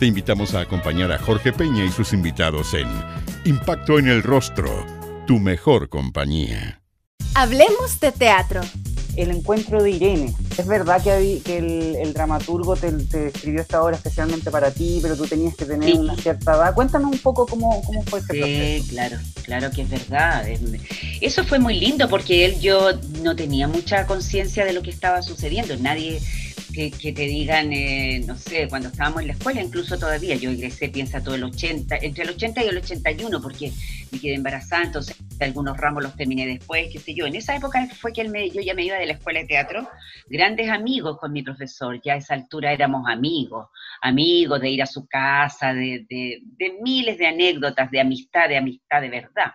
Te invitamos a acompañar a Jorge Peña y sus invitados en Impacto en el Rostro, tu mejor compañía. Hablemos de teatro. El encuentro de Irene. Es verdad que, el, dramaturgo te, escribió esta obra especialmente para ti, pero tú tenías que tener una cierta edad. Cuéntanos un poco cómo, cómo fue ese sí, claro, claro que es verdad. Eso fue muy lindo porque él, yo no tenía mucha conciencia de lo que estaba sucediendo. Nadie que, te digan, eh, no sé, cuando estábamos en la escuela, incluso todavía, yo ingresé, piensa todo el 80, entre el 80 y el 81, porque me quedé embarazada, entonces algunos ramos los terminé después, qué sé yo. En esa época fue que él me, yo ya me iba de la escuela de teatro, grandes amigos con mi profesor, ya a esa altura éramos amigos, amigos de ir a su casa, de, de, de miles de anécdotas, de amistad, de amistad de verdad.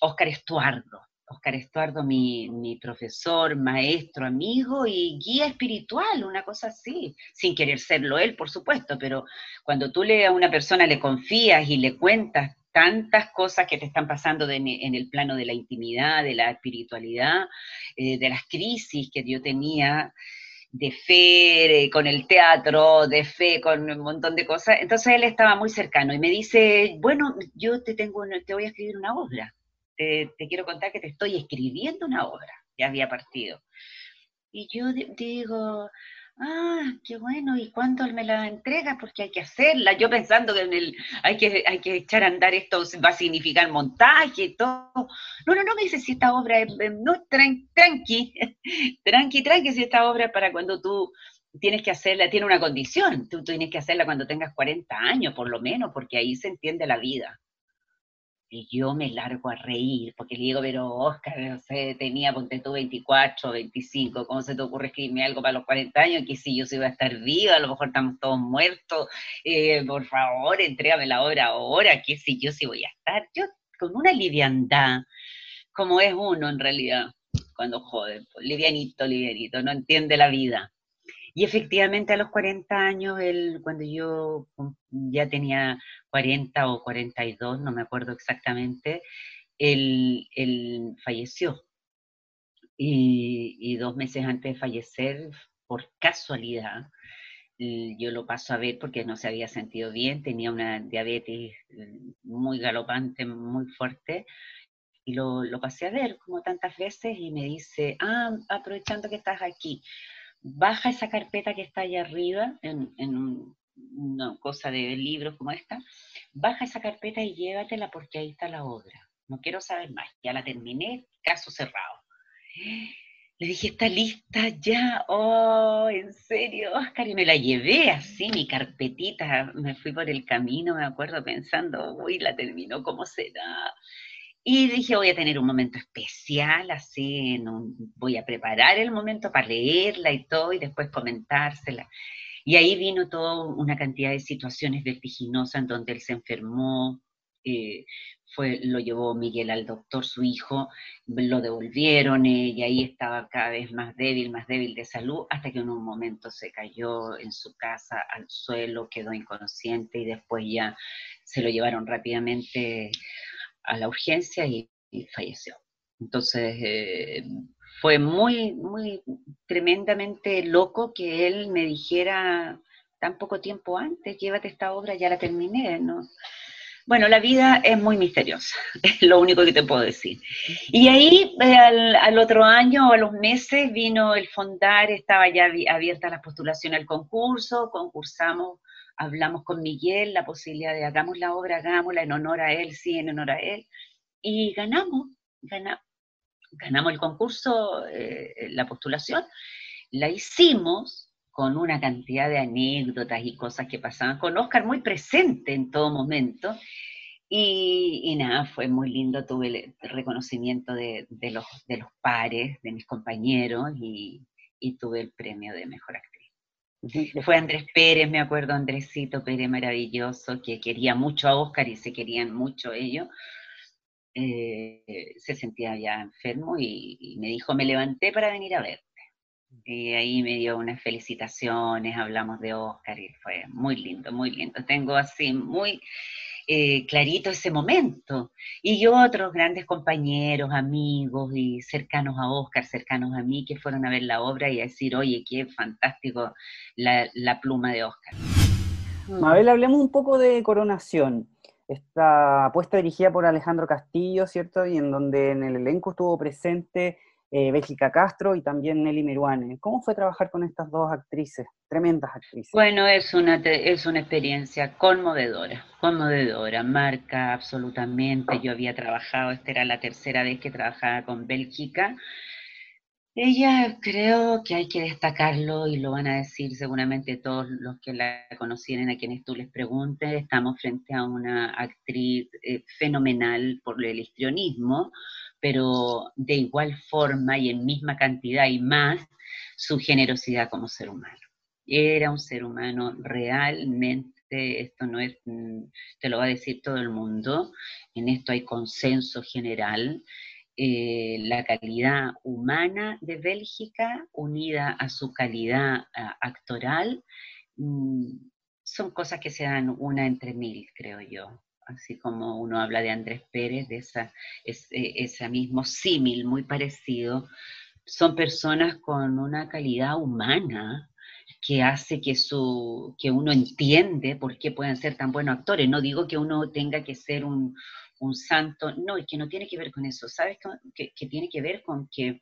Oscar Estuardo, Oscar Estuardo, mi, profesor, maestro, amigo y guía espiritual, una cosa así, sin querer serlo él, por supuesto, pero cuando tú le a una persona le confías y le cuentas tantas cosas que te están pasando en el plano de la intimidad, de la espiritualidad, eh, de las crisis que yo tenía, de fe eh, con el teatro, de fe con un montón de cosas, entonces él estaba muy cercano y me dice, bueno, yo te tengo, te voy a escribir una obra te, quiero contar que te estoy escribiendo una obra, ya había partido. Y yo digo, ah, qué bueno, ¿y cuándo me la entrega? Porque hay que hacerla. Yo pensando que en el, hay, que, hay que echar a andar esto, va a significar montaje y todo. No, no, no me dice si esta obra es, no, tranqui, tranqui, tranqui, si esta obra es para cuando tú tienes que hacerla, tiene una condición, tú tienes que hacerla cuando tengas 40 años, por lo menos, porque ahí se entiende la vida. Y yo me largo a reír, porque le digo, pero Oscar, no sé, tenía, ponte tú 24, 25, ¿cómo se te ocurre escribirme algo para los 40 años? Que si yo se iba a estar viva, a lo mejor estamos todos muertos, eh, por favor, entrégame la obra ahora, que si yo sí voy a estar. Yo con una liviandad, como es uno en realidad, cuando joven, pues, livianito, livianito, no entiende la vida. Y efectivamente a los 40 años, él, cuando yo ya tenía 40 o 42, no me acuerdo exactamente, él, falleció. Y, dos meses antes de fallecer, por casualidad, yo lo paso a ver porque no se había sentido bien, tenía una diabetes muy galopante, muy fuerte, y lo, lo pasé a ver como tantas veces y me dice, ah, aprovechando que estás aquí, baja esa carpeta que está allá arriba, en, una cosa de libros como esta, baja esa carpeta y llévatela porque ahí está la obra. No quiero saber más, ya la terminé, caso cerrado. Le dije, ¿está lista ya? Oh, en serio, Oscar, y me la llevé así, mi carpetita, me fui por el camino, me acuerdo pensando, uy, la terminó, ¿cómo será? Y dije, voy a tener un momento especial, así, voy a preparar el momento para leerla y todo, y después comentársela. Y ahí vino toda una cantidad de situaciones vertiginosas en donde él se enfermó, eh, fue, lo llevó Miguel al doctor, su hijo, lo devolvieron eh, y ahí estaba cada vez más débil, más débil de salud, hasta que en un momento se cayó en su casa al suelo, quedó inconsciente y después ya se lo llevaron rápidamente a la urgencia y, falleció. Entonces, eh, fue muy, muy tremendamente loco que él me dijera tan poco tiempo antes, llévate esta obra, ya la terminé, ¿no? Bueno, la vida es muy misteriosa, es lo único que te puedo decir. Y ahí, eh, al, al, otro año o a los meses, vino el fondar, estaba ya abierta la postulación al concurso, concursamos hablamos con Miguel la posibilidad de hagamos la obra, hagámosla en honor a él, sí, en honor a él, y ganamos, ganamos el concurso, eh, la postulación, la hicimos con una cantidad de anécdotas y cosas que pasaban con Oscar muy presente en todo momento. Y, nada, fue muy lindo, tuve el reconocimiento de, los, de los pares, de mis compañeros y, y tuve el premio de Mejor Actriz. Fue Andrés Pérez, me acuerdo, Andresito Pérez maravilloso, que quería mucho a Oscar y se querían mucho ellos. Eh, se sentía ya enfermo y, me dijo, me levanté para venir a verte. Y ahí me dio unas felicitaciones, hablamos de Oscar y fue muy lindo, muy lindo. Tengo así muy eh, clarito ese momento. Y yo otros grandes compañeros, amigos y cercanos a Oscar, cercanos a mí, que fueron a ver la obra y a decir, oye, qué fantástico la, la pluma de Oscar. Mabel, hablemos un poco de Coronación. Esta puesta dirigida por Alejandro Castillo, ¿cierto? Y en donde en el elenco estuvo presente eh, Bélgica Castro y también Nelly Meruane. ¿Cómo fue trabajar con estas dos actrices, tremendas actrices? Bueno, es una, es una experiencia conmovedora, conmovedora, marca absolutamente. Yo había trabajado, esta era la tercera vez que trabajaba con Bélgica. Ella creo que hay que destacarlo y lo van a decir seguramente todos los que la conocieron, a quienes tú les preguntes. Estamos frente a una actriz eh, fenomenal por el histrionismo, pero de igual forma y en misma cantidad y más su generosidad como ser humano. Era un ser humano realmente, esto no es, mm, te lo va a decir todo el mundo, en esto hay consenso general, eh, la calidad humana de Bélgica unida a su calidad actoral, mm, son cosas que se dan una entre mil, creo yo así como uno habla de Andrés Pérez, de esa, e, ese mismo símil muy parecido, son personas con una calidad humana que hace que, su, que uno entiende por qué pueden ser tan buenos actores. No digo que uno tenga que ser un, santo, no, es que no tiene que ver con eso, ¿sabes? Que, que, tiene que ver con que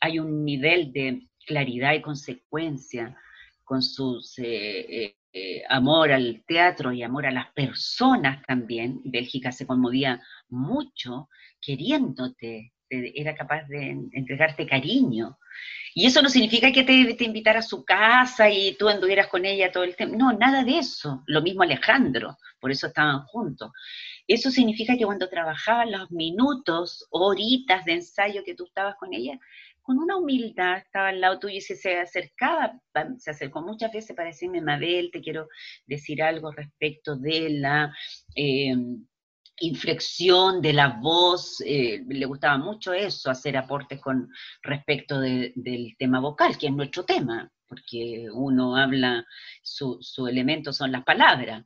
hay un nivel de claridad y consecuencia con sus eh, eh, eh, amor al teatro y amor a las personas también. Bélgica se conmovía mucho queriéndote, era capaz de entregarte cariño. Y eso no significa que te, te invitara a su casa y tú anduvieras con ella todo el tiempo. No, nada de eso. Lo mismo Alejandro, por eso estaban juntos. Eso significa que cuando trabajaban los minutos, horitas de ensayo que tú estabas con ella, con una humildad estaba al lado tuyo y se, acercaba, se acercó muchas veces para decirme, Mabel, te quiero decir algo respecto de la em, inflexión de la voz, eh, le gustaba mucho eso, hacer aportes con respecto del tema vocal, que es nuestro tema, porque uno habla, su, elemento son las palabras.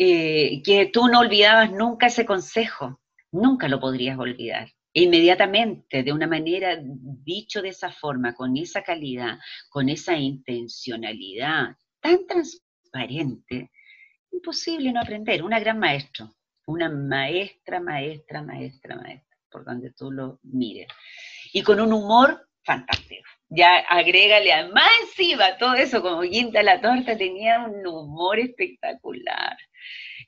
Eh, que tú no olvidabas nunca ese consejo, nunca lo podrías olvidar inmediatamente, de una manera dicho de esa forma, con esa calidad, con esa intencionalidad tan transparente, imposible no aprender. Una gran maestra, una maestra, maestra, maestra, maestra, por donde tú lo mires. Y con un humor fantástico. Ya agrégale a más encima todo eso, como quinta la torta, tenía un humor espectacular.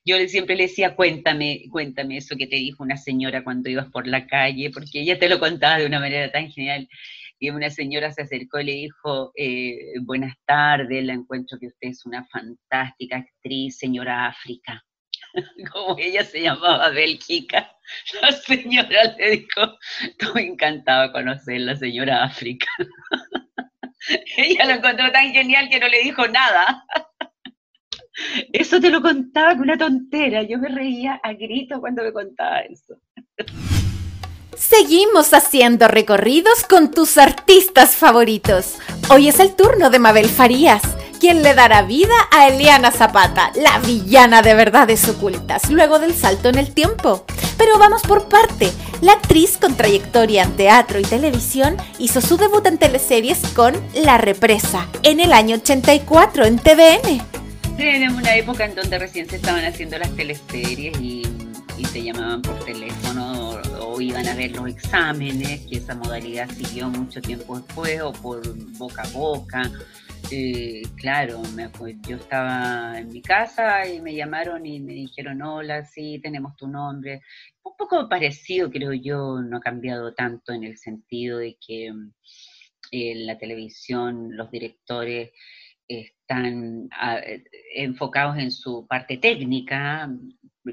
Yo siempre le decía, cuéntame, cuéntame eso que te dijo una señora cuando ibas por la calle, porque ella te lo contaba de una manera tan genial. Y una señora se acercó y le dijo, eh, buenas tardes, la encuentro que usted es una fantástica actriz, señora África. Como ella se llamaba Bélgica, la señora le dijo, estoy encantada de conocer la señora África. ella lo encontró tan genial que no le dijo nada. Eso te lo contaba con una tontera. Yo me reía a grito cuando me contaba eso. Seguimos haciendo recorridos con tus artistas favoritos. Hoy es el turno de Mabel Farías, quien le dará vida a Eliana Zapata, la villana de verdades ocultas, luego del salto en el tiempo. Pero vamos por parte. La actriz con trayectoria en teatro y televisión hizo su debut en teleseries con La Represa en el año 84 en TVN. Era una época en donde recién se estaban haciendo las teleseries y, y se llamaban por teléfono o, iban a ver los exámenes, que esa modalidad siguió mucho tiempo después, o por boca a boca. Eh, claro, me, yo estaba en mi casa y me llamaron y me dijeron, hola, sí, tenemos tu nombre. Un poco parecido, creo yo, no ha cambiado tanto en el sentido de que en eh, la televisión los directores están ah, eh, enfocados en su parte técnica,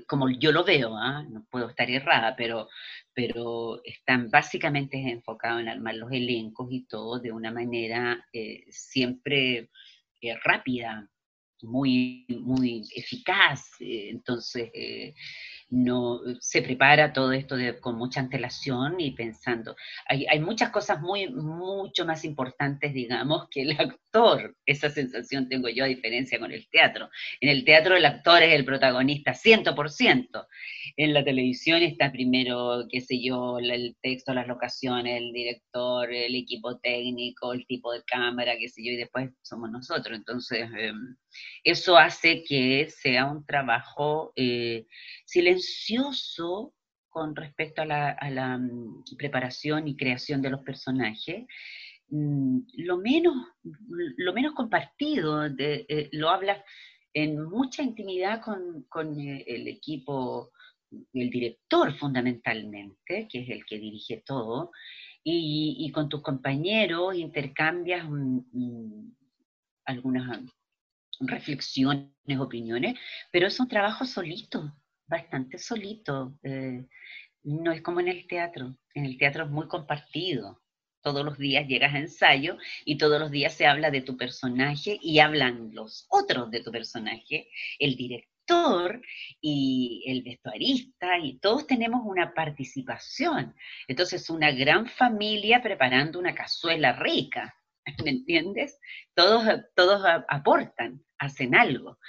como yo lo veo, ¿ah? no puedo estar errada, pero, pero están básicamente enfocados en armar los elencos y todo de una manera eh, siempre rápida, muy, muy eficaz. entonces, no se prepara todo esto con mucha antelación y pensando. Hay, hay, muchas cosas muy, mucho más importantes, digamos, que el actor. Esa sensación tengo yo a diferencia con el teatro. En el teatro el actor es el protagonista 100%. En la televisión está primero, qué sé yo, el texto, las locaciones, el director, el equipo técnico, el tipo de cámara, qué sé yo, y después somos nosotros. Entonces, em, eso hace que sea un trabajo eh, silencioso con respecto a la, mm, preparación y creación de los personajes, mm, lo menos, lo menos compartido, eh, lo habla en mucha intimidad con, eh, el equipo, el director fundamentalmente, que es el que dirige todo, y, con tus compañeros intercambias algunas reflexiones, opiniones, pero es un trabajo solito, bastante solito. Eh, no es como en el teatro. En el teatro es muy compartido. Todos los días llegas a ensayo y todos los días se habla de tu personaje y hablan los otros de tu personaje, el director y el vestuarista y todos tenemos una participación. Entonces, una gran familia preparando una cazuela rica. ¿Me entiendes? Todos, todos aportan, hacen algo.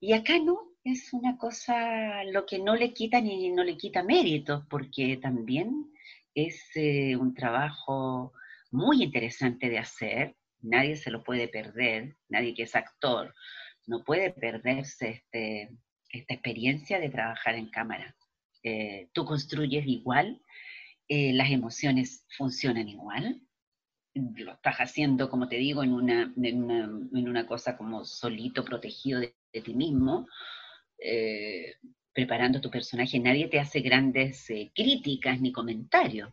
Y acá no, es una cosa lo que no le quita ni no le quita méritos, porque también es eh, un trabajo muy interesante de hacer, nadie se lo puede perder, nadie que es actor no puede perderse este, esta experiencia de trabajar en cámara. Eh, tú construyes igual, eh, las emociones funcionan igual, lo estás haciendo, como te digo, en una, en una, cosa como solito, protegido de ti mismo, eh, preparando tu personaje, nadie te hace grandes eh, críticas ni comentarios.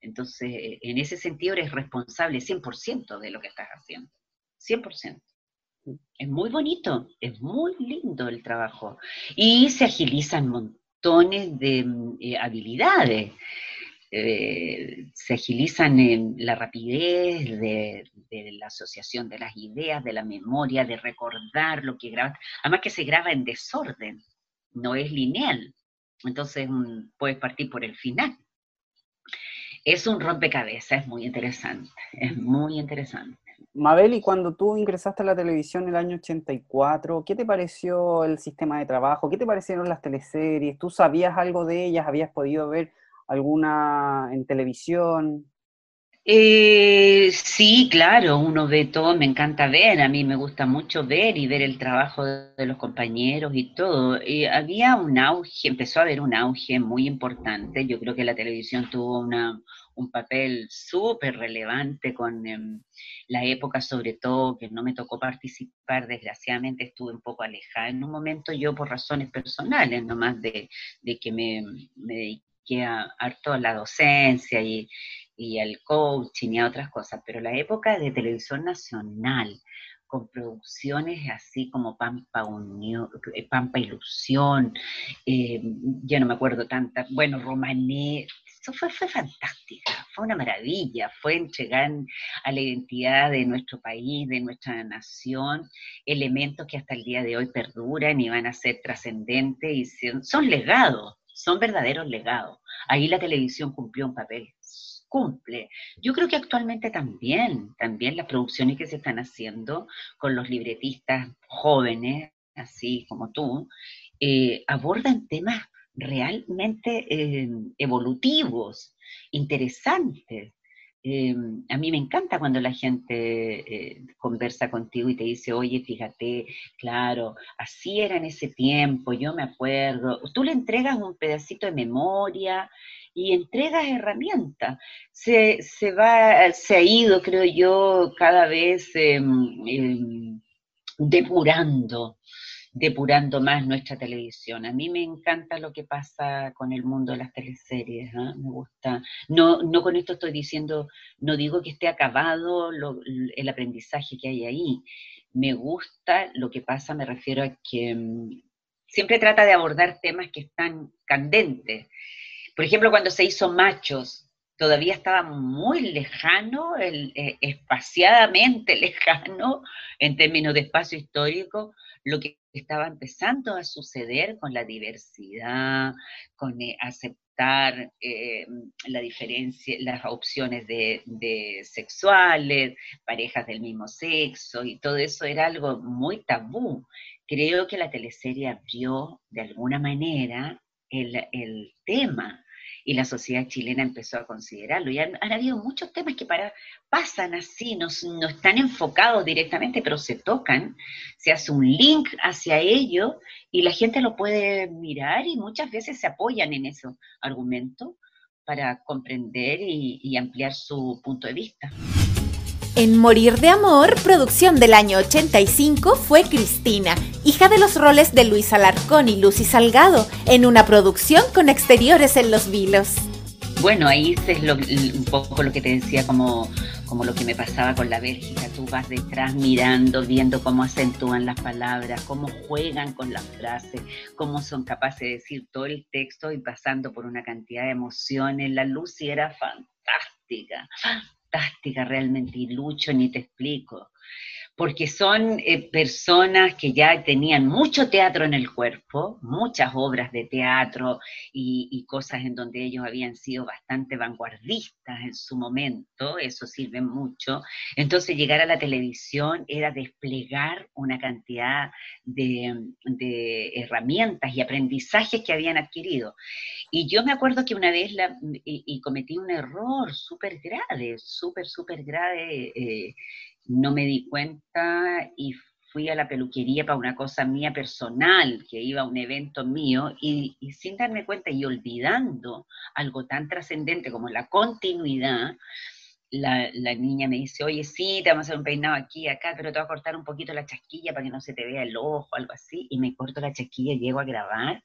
Entonces, eh, en ese sentido eres responsable 100% de lo que estás haciendo. 100%. Es muy bonito, es muy lindo el trabajo. Y se agilizan montones de habilidades. Se agilizan en la rapidez de, de, la asociación de las ideas, de la memoria, de recordar lo que grabas. Además que se graba en desorden, no es lineal. Entonces puedes partir por el final. Es un rompecabezas, es muy interesante, es muy interesante. Mabel, y cuando tú ingresaste a la televisión en el año 84, ¿qué te pareció el sistema de trabajo? ¿Qué te parecieron las teleseries? ¿Tú sabías algo de ellas? ¿Habías podido ver alguna en televisión? Eh, sí, claro, uno ve todo, me encanta ver, a mí me gusta mucho ver y ver el trabajo de, los compañeros y todo. Y había un auge, empezó a haber un auge muy importante, yo creo que la televisión tuvo una, un papel súper relevante con em, la época sobre todo, que no me tocó participar, desgraciadamente estuve un poco alejada en un momento yo por razones personales, nomás de, de que me, me a, harto a la docencia y y al coaching y a otras cosas, pero la época de televisión nacional, con producciones así como Pampa Unión, eh, Pampa Ilusión, eh, ya no me acuerdo tantas, bueno, Romané, eso fue, fue fantástica, fue una maravilla, fue entregar a la identidad de nuestro país, de nuestra nación, elementos que hasta el día de hoy perduran y van a ser trascendentes y son legados, son verdaderos legados. Ahí la televisión cumplió un papel cumple. Yo creo que actualmente también, también las producciones que se están haciendo con los libretistas jóvenes, así como tú, eh, abordan temas realmente eh, evolutivos, interesantes. Eh, a mí me encanta cuando la gente conversa contigo y te dice, oye, fíjate, claro, así era en ese tiempo, yo me acuerdo. Tú le entregas un pedacito de memoria y entregas herramientas. Se, va, se ha ido, creo yo, cada vez em, em, depurando, depurando más nuestra televisión. A mí me encanta lo que pasa con el mundo de las teleseries, ¿ah? me gusta. No, no con esto estoy diciendo, no digo que esté acabado el aprendizaje que hay ahí. Me gusta lo que pasa, me refiero a que em, siempre trata de abordar temas que están candentes por ejemplo, cuando se hizo Machos, todavía estaba muy lejano, eh, espaciadamente lejano en términos de espacio histórico, lo que estaba empezando a suceder con la diversidad, con eh, aceptar eh, la diferencia, las opciones de, sexuales, parejas del mismo sexo, y todo eso era algo muy tabú. Creo que la teleserie abrió de alguna manera el, el tema y la sociedad chilena empezó a considerarlo. Y han, habido muchos temas que para, pasan así, no, no, están enfocados directamente, pero se tocan, se hace un link hacia ello y la gente lo puede mirar y muchas veces se apoyan en ese argumento para comprender y, y ampliar su punto de vista. En Morir de Amor, producción del año 85, fue Cristina, hija de los roles de Luis Alarcón y Lucy Salgado, en una producción con exteriores en Los Vilos. Bueno, ahí es lo, un poco lo que te decía, como, como lo que me pasaba con la Bélgica. Tú vas detrás mirando, viendo cómo acentúan las palabras, cómo juegan con las frases, cómo son capaces de decir todo el texto y pasando por una cantidad de emociones. La Lucy era fantástica, fantástica realmente, y Lucho ni te explico porque son eh, personas que ya tenían mucho teatro en el cuerpo, muchas obras de teatro y, cosas en donde ellos habían sido bastante vanguardistas en su momento, eso sirve mucho. Entonces llegar a la televisión era desplegar una cantidad de, herramientas y aprendizajes que habían adquirido. Y yo me acuerdo que una vez y, cometí un error súper grave, súper, súper grave. Eh, no me di cuenta y fui a la peluquería para una cosa mía personal, que iba a un evento mío, y, sin darme cuenta y olvidando algo tan trascendente como la continuidad, la, niña me dice, oye, sí, te vamos a hacer un peinado aquí, acá, pero te voy a cortar un poquito la chasquilla para que no se te vea el ojo, algo así, y me corto la chasquilla, llego a grabar,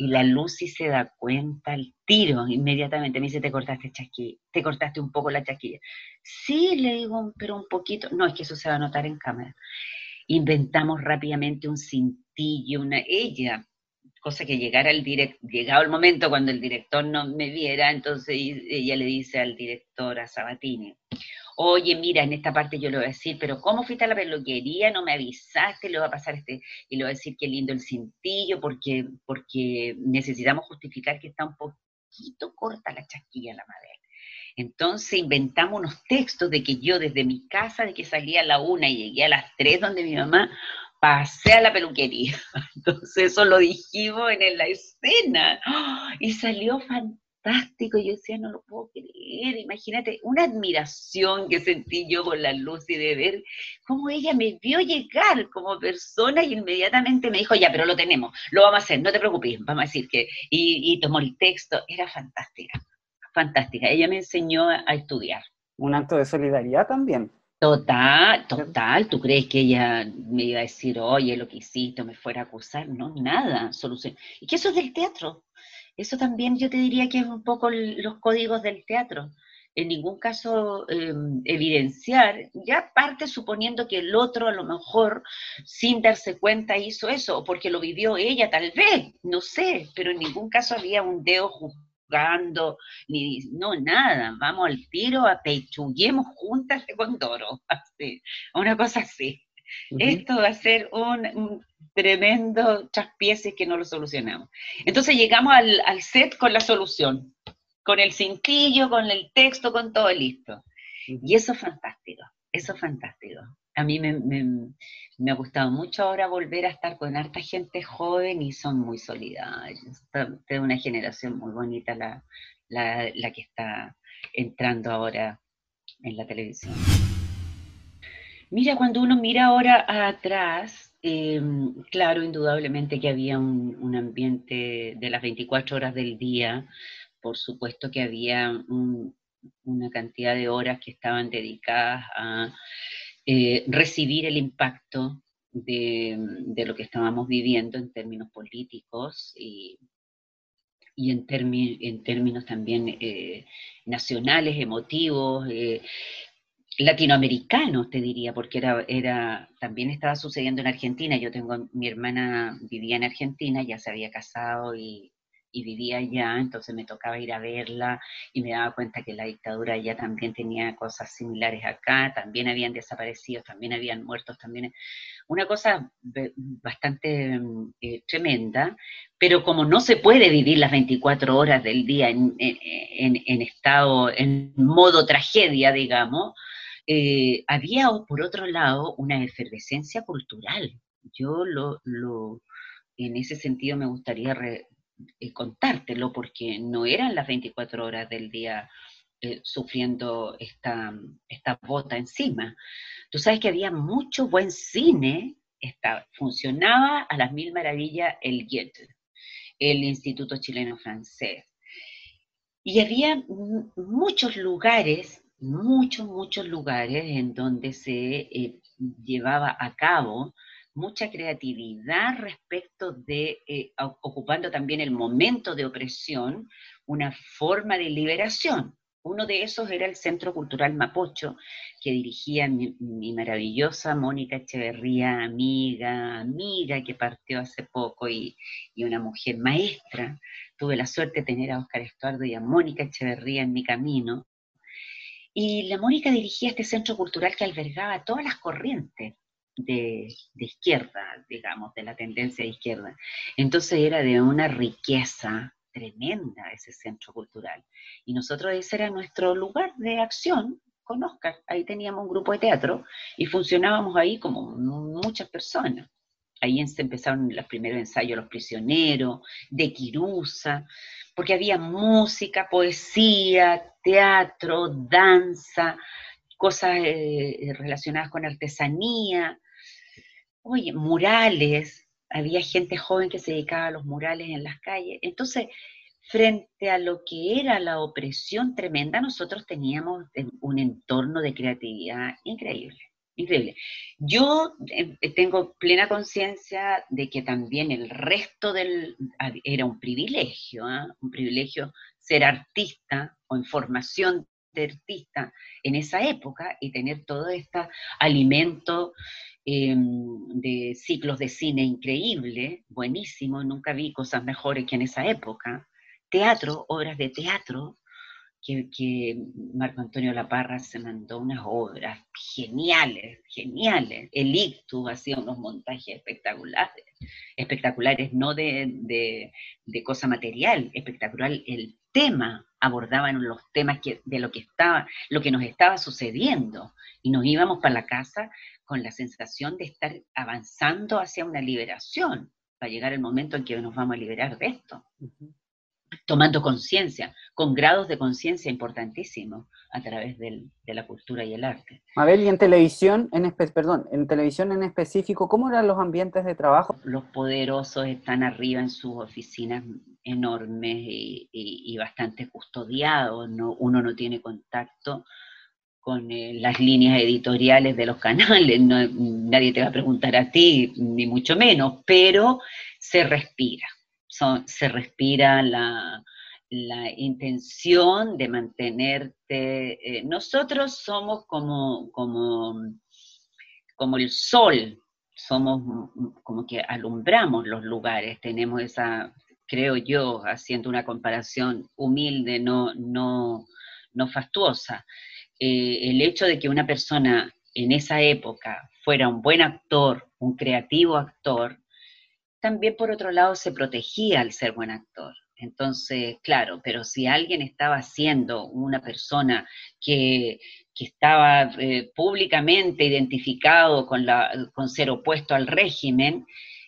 y la Lucy se da cuenta al tiro inmediatamente. Me dice, te cortaste chasquilla, te cortaste un poco la chasquilla. Sí, le digo, pero un poquito. No, es que eso se va a notar en cámara. Inventamos rápidamente un cintillo, una ella, cosa que llegara el direct, llegado el momento cuando el director no me viera, entonces ella le dice al director, a Sabatini, oye, mira, en esta parte yo le voy a decir, pero ¿cómo fuiste a la peluquería? No me avisaste, le va a pasar este, y le voy a decir qué lindo el cintillo, porque, porque necesitamos justificar que está un poquito corta la chasquilla la madera. Entonces inventamos unos textos de que yo desde mi casa, de que salía a la una y llegué a las tres donde mi mamá, pasé a la peluquería. Entonces eso lo dijimos en la escena. Y salió fantástico fantástico. yo decía, no lo puedo creer. Imagínate, una admiración que sentí yo con la luz y de ver cómo ella me vio llegar como persona y inmediatamente me dijo, ya, pero lo tenemos, lo vamos a hacer, no te preocupes, vamos a decir que, y, tomó el texto, era fantástica, fantástica. Ella me enseñó a, estudiar. Un acto de solidaridad también. Total, total. ¿Tú crees que ella me iba a decir, oye, lo que hiciste, me fuera a acusar? No, nada, solución. Y que eso es del teatro. Eso también yo te diría que es un poco los códigos del teatro. En ningún caso em, evidenciar, ya parte suponiendo que el otro a lo mejor sin darse cuenta hizo eso, o porque lo vivió ella tal vez, no sé, pero en ningún caso había un dedo juzgando, ni no, nada, vamos al tiro, a pechuguemos juntas de Condoro, una cosa así. Esto va a ser un, tremendo traspiés que no lo solucionamos. Entonces llegamos al, set con la solución, con el cintillo, con el texto, con todo listo. Y eso es fantástico, eso es fantástico. A mí me, ha gustado mucho ahora volver a estar con harta gente joven y son muy solidarios. Es una generación muy bonita la, la que está entrando ahora en la televisión. Mira, cuando uno mira ahora atrás, em, claro, indudablemente que había un, ambiente de las 24 horas del día, por supuesto que había una cantidad de horas que estaban dedicadas a eh, recibir el impacto de, lo que estábamos viviendo en términos políticos y, en, términos también eh, nacionales, emotivos, eh, latinoamericanos, te diría, porque era, era, también estaba sucediendo en Argentina. Yo tengo, mi hermana vivía en Argentina, ya se había casado y, vivía allá, entonces me tocaba ir a verla y me daba cuenta que la dictadura ya también tenía cosas similares acá, también habían desaparecido, también habían muertos, también una cosa bastante mm, eh, tremenda, pero como no se puede vivir las 24 horas del día en, estado, en modo tragedia, digamos, eh, había por otro lado una efervescencia cultural. Yo lo, lo en ese sentido me gustaría eh, contártelo porque no eran las 24 horas del día eh, sufriendo esta, esta bota encima. Tú sabes que había mucho buen cine, funcionaba a las mil maravillas el GIET, el Instituto Chileno Francés. Y había muchos lugares, muchos, muchos lugares en donde se eh, llevaba a cabo mucha creatividad respecto de, eh, ocupando también el momento de opresión, una forma de liberación. Uno de esos era el Centro Cultural Mapocho, que dirigía mi, maravillosa Mónica Echeverría, amiga, amiga que partió hace poco y, y, una mujer maestra. Tuve la suerte de tener a Oscar Estuardo y a Mónica Echeverría en mi camino. Y la Mónica dirigía este centro cultural que albergaba todas las corrientes de, izquierda, digamos, de la tendencia de izquierda. Entonces era de una riqueza tremenda ese centro cultural. Y nosotros ese era nuestro lugar de acción con. Ahí teníamos un grupo de teatro y funcionábamos ahí como muchas personas. Ahí empezaron los primeros ensayos Los Prisioneros, de Quirusa, porque había música, poesía, teatro, danza, cosas eh, relacionadas con artesanía, oye, murales, había gente joven que se dedicaba a los murales en las calles. Entonces, frente a lo que era la opresión tremenda, nosotros teníamos un entorno de creatividad increíble, increíble. Yo eh, tengo plena conciencia de que también el resto del, era un privilegio, ¿ah? un privilegio ser artista o en formación de artista en esa época y tener todo este alimento em, de ciclos de cine increíble, buenísimo, nunca vi cosas mejores que en esa época. Teatro, obras de teatro, que, Marco Antonio Laparra se mandó unas obras geniales, geniales. El Ictus hacía unos montajes espectaculares, espectaculares, no de, de, de cosa material, espectacular. El tema, abordaban los temas que, de lo que, estaba, lo que nos estaba sucediendo. Y nos íbamos para la casa con la sensación de estar avanzando hacia una liberación, para llegar el momento en que nos vamos a liberar de esto tomando conciencia, con grados de conciencia importantísimos a través del, de la cultura y el arte. Mabel, y en televisión, en perdón, en televisión en específico, ¿cómo eran los ambientes de trabajo? Los poderosos están arriba en sus oficinas enormes y, bastante custodiados, no, uno no tiene contacto con eh, las líneas editoriales de los canales, nadie te va a preguntar a ti, ni mucho menos, pero se respira se respira la, intención de mantenerte. Eh, nosotros somos como, como, como el sol, somos como que alumbramos los lugares, tenemos esa, creo yo, haciendo una comparación humilde, no, no, no fastuosa. Eh, el hecho de que una persona en esa época fuera un buen actor, un creativo actor, también por otro lado se protegía al ser buen actor. Entonces, claro, pero si alguien estaba siendo una persona que, estaba eh, públicamente identificado con, con ser opuesto al régimen,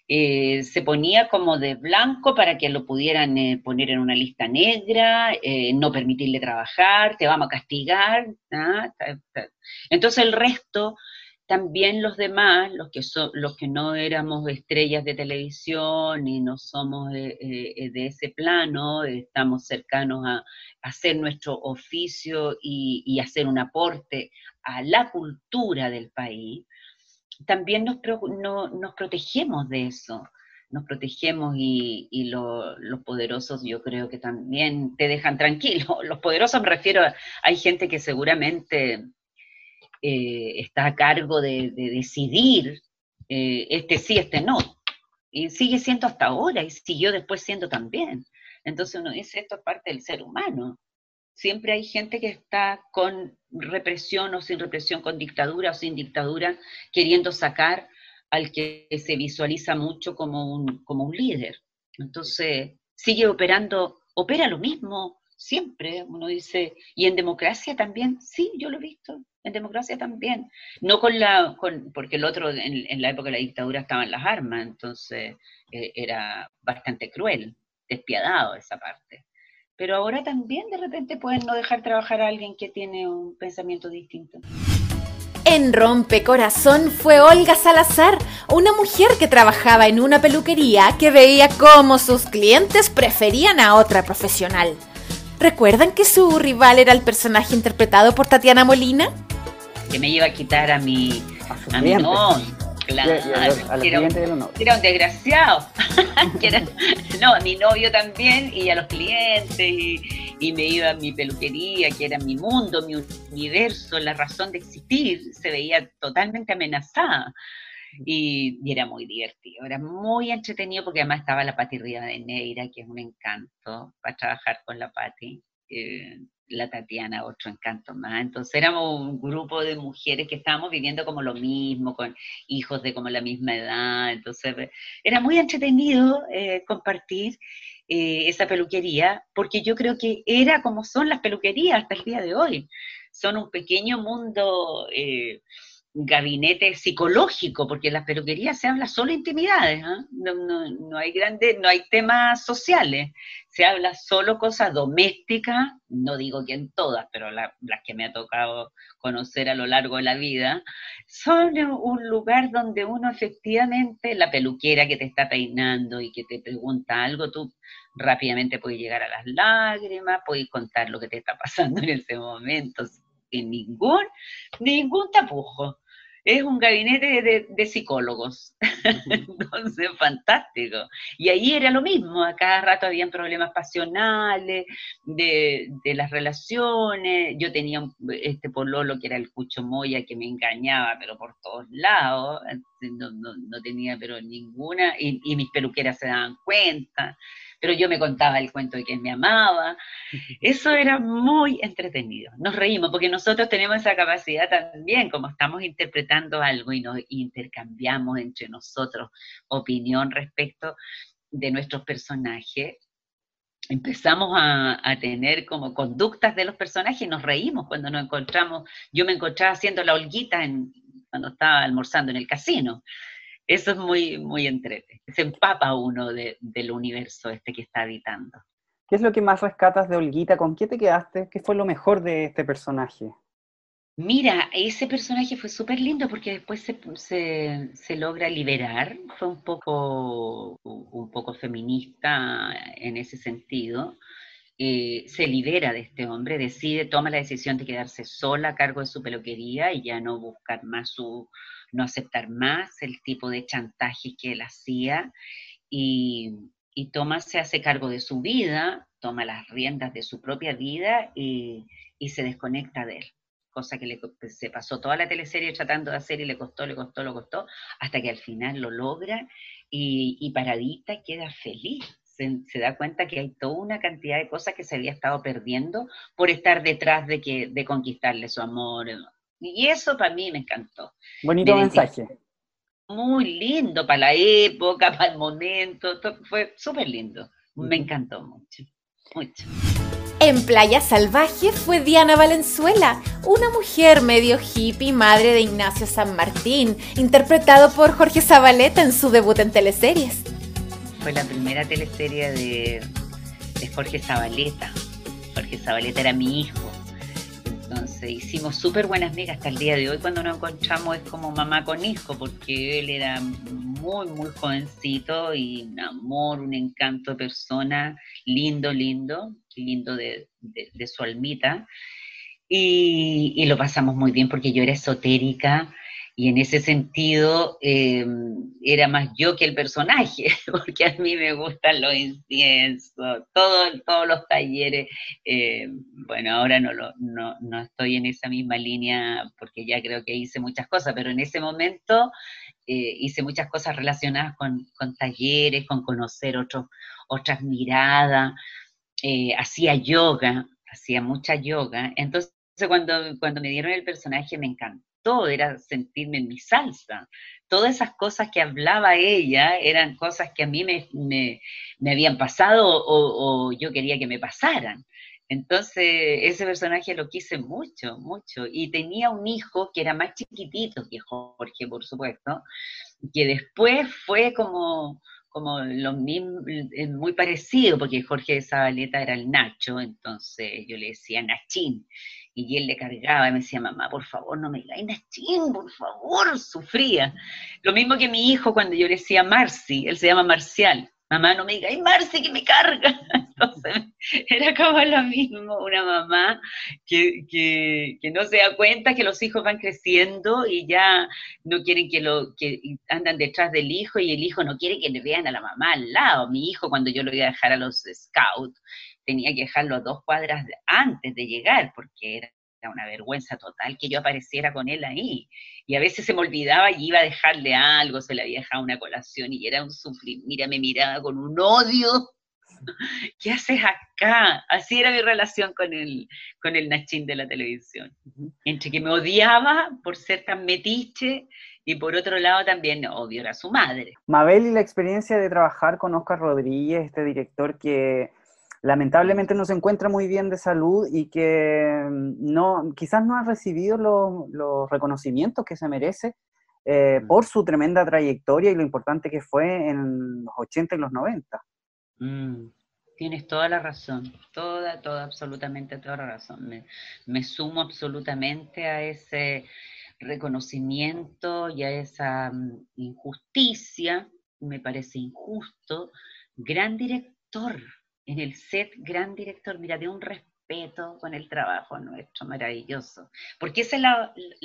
eh, se ponía como de blanco para que lo pudieran eh, poner en una lista negra, no permitirle trabajar, te vamos a castigar. ¿ah? Entonces el resto también los demás, los que, los que no éramos estrellas de televisión y no somos de, eh, ese plano, estamos cercanos a, hacer nuestro oficio y, hacer un aporte a la cultura del país, también nos, nos protegemos de eso nos protegemos y, los poderosos yo creo que también te dejan tranquilo. Los poderosos me refiero a, hay gente que seguramente eh, está a cargo de, decidir eh, este sí, este no. Y sigue siendo hasta ahora y siguió después siendo también. Entonces uno dice, esto es parte del ser humano. Siempre hay gente que está con represión o sin represión, con dictadura o sin dictadura, queriendo sacar al que se visualiza mucho como un, como un líder. Entonces, sigue operando, opera lo mismo siempre. Uno dice, ¿y en democracia también? Sí, yo lo he visto, en democracia también. No con la, con, porque el otro, en, la época de la dictadura estaban las armas, entonces eh, era bastante cruel, despiadado esa parte. Pero ahora también de repente pueden no dejar trabajar a alguien que tiene un pensamiento distinto. En Rompecorazón fue Olga Salazar, una mujer que trabajaba en una peluquería que veía cómo sus clientes preferían a otra profesional. ¿Recuerdan que su rival era el personaje interpretado por Tatiana Molina? Que me iba a quitar a mi, a, mi Claro, era, un desgraciado. no, a mi novio también y a los clientes y, me iba a mi peluquería, que era mi mundo, mi universo, la razón de existir, se veía totalmente amenazada. Y, era muy divertido, era muy entretenido porque además estaba la Pati de Neira, que es un encanto para trabajar con la Pati. Eh, la Tatiana, otro encanto más. Entonces éramos un grupo de mujeres que estábamos viviendo como lo mismo, con hijos de como la misma edad. Entonces era muy entretenido eh, compartir eh, esa peluquería, porque yo creo que era como son las peluquerías hasta el día de hoy. Son un pequeño mundo eh, gabinete psicológico, porque en las peluquerías se habla solo intimidades, ¿ah? no, no, no, hay grandes, no hay temas sociales, se habla solo cosas domésticas, no digo que en todas, pero las que me ha tocado conocer a lo largo de la vida, son un lugar donde uno efectivamente, la peluquera que te está peinando y que te pregunta algo, tú rápidamente puedes llegar a las lágrimas, puedes contar lo que te está pasando en ese momento, sin ningún, ningún tapujo es un gabinete de, psicólogos. Entonces, fantástico. Y ahí era lo mismo, a cada rato habían problemas pasionales, de, las relaciones. Yo tenía este pololo que era el Cucho Moya que me engañaba, pero por todos lados. No, tenía pero ninguna, y, y mis peluqueras se daban cuenta pero yo me contaba el cuento de que me amaba. Eso era muy entretenido. Nos reímos porque nosotros tenemos esa capacidad también, como estamos interpretando algo y nos intercambiamos entre nosotros opinión respecto de nuestros personajes. Empezamos a, tener como conductas de los personajes y nos reímos cuando nos encontramos. Yo me encontraba haciendo la holguita en, cuando estaba almorzando en el casino eso es muy, muy entrete. Se empapa uno del universo este que está habitando. ¿Qué es lo que más rescatas de Olguita? ¿Con qué te quedaste? ¿Qué fue lo mejor de este personaje? Mira, ese personaje fue súper lindo porque después se, se, logra liberar, fue un poco, un poco feminista en ese sentido, eh, se libera de este hombre, decide, toma la decisión de quedarse sola a cargo de su peluquería y ya no buscar más su, no aceptar más el tipo de chantaje que él hacía y, y se hace cargo de su vida, toma las riendas de su propia vida y, se desconecta de él. Cosa que le, se pasó toda la teleserie tratando de hacer y le costó, le costó, le costó, hasta que al final lo logra y, y paradita queda feliz. Se, se, da cuenta que hay toda una cantidad de cosas que se había estado perdiendo por estar detrás de, que, de conquistarle su amor, y eso para mí me encantó. Bonito mensaje. Muy lindo para la época, para el momento, fue súper lindo. Me encantó mucho, mucho. En Playa Salvaje fue Diana Valenzuela, una mujer medio hippie, madre de Ignacio San Martín, interpretado por Jorge Zabaleta en su debut en teleseries. Fue la primera teleserie de, de Jorge Zabaleta. Jorge Zabaleta era mi hijo entonces hicimos súper buenas amigas hasta el día de hoy cuando nos encontramos es como mamá con hijo, porque él era muy, muy jovencito y un amor, un encanto de persona, lindo, lindo, lindo de, su almita. Y, lo pasamos muy bien porque yo era esotérica, y en ese sentido eh, era más yo que el personaje, porque a mí me gustan los inciensos, todo, todos los talleres. Eh, bueno, ahora no, lo, no, no, estoy en esa misma línea porque ya creo que hice muchas cosas, pero en ese momento eh, hice muchas cosas relacionadas con, talleres, con conocer otras miradas, hacía yoga, hacía mucha yoga. Entonces, cuando, cuando me dieron el personaje me encantó, era sentirme en mi salsa. Todas esas cosas que hablaba ella eran cosas que a mí me, me, habían pasado o, o, yo quería que me pasaran. Entonces, ese personaje lo quise mucho, mucho. Y tenía un hijo que era más chiquitito que Jorge, por supuesto, que después fue como, como lo mismo, muy parecido, porque Jorge de Zabaleta era el Nacho, entonces yo le decía Nachín, y él le cargaba y me decía, mamá, por favor, no me digáis Nachín, por favor, sufría. Lo mismo que mi hijo cuando yo le decía Marci, él se llama Marcial, mamá, no me digáis Marci, que me carga. Entonces, era como lo mismo, una mamá que, que, no se da cuenta que los hijos van creciendo y ya no quieren que lo, que andan detrás del hijo y el hijo no quiere que le vean a la mamá al lado. Mi hijo, cuando yo lo iba a dejar a los scouts, tenía que dejarlo dos cuadras antes de llegar porque era una vergüenza total que yo apareciera con él ahí. Y a veces se me olvidaba y iba a dejarle algo, se le había dejado una colación y era un sufrir. Mira, me miraba con un odio ¿qué haces acá? Así era mi relación con el, con el Nachín de la televisión. Entre que me odiaba por ser tan metiche y por otro lado también odio a su madre. Mabel y la experiencia de trabajar con Oscar Rodríguez, este director que lamentablemente no se encuentra muy bien de salud y que mm, no, quizás no ha recibido los, reconocimientos que se merece eh, mm. por su tremenda trayectoria y lo importante que fue en los 80 y los 90. Mm, tienes toda la razón, toda, toda, absolutamente toda la razón. Me, sumo absolutamente a ese reconocimiento y a esa injusticia, me parece injusto. Gran director, en el set, gran director, mira, de un respeto con el trabajo nuestro, maravilloso. Porque esa es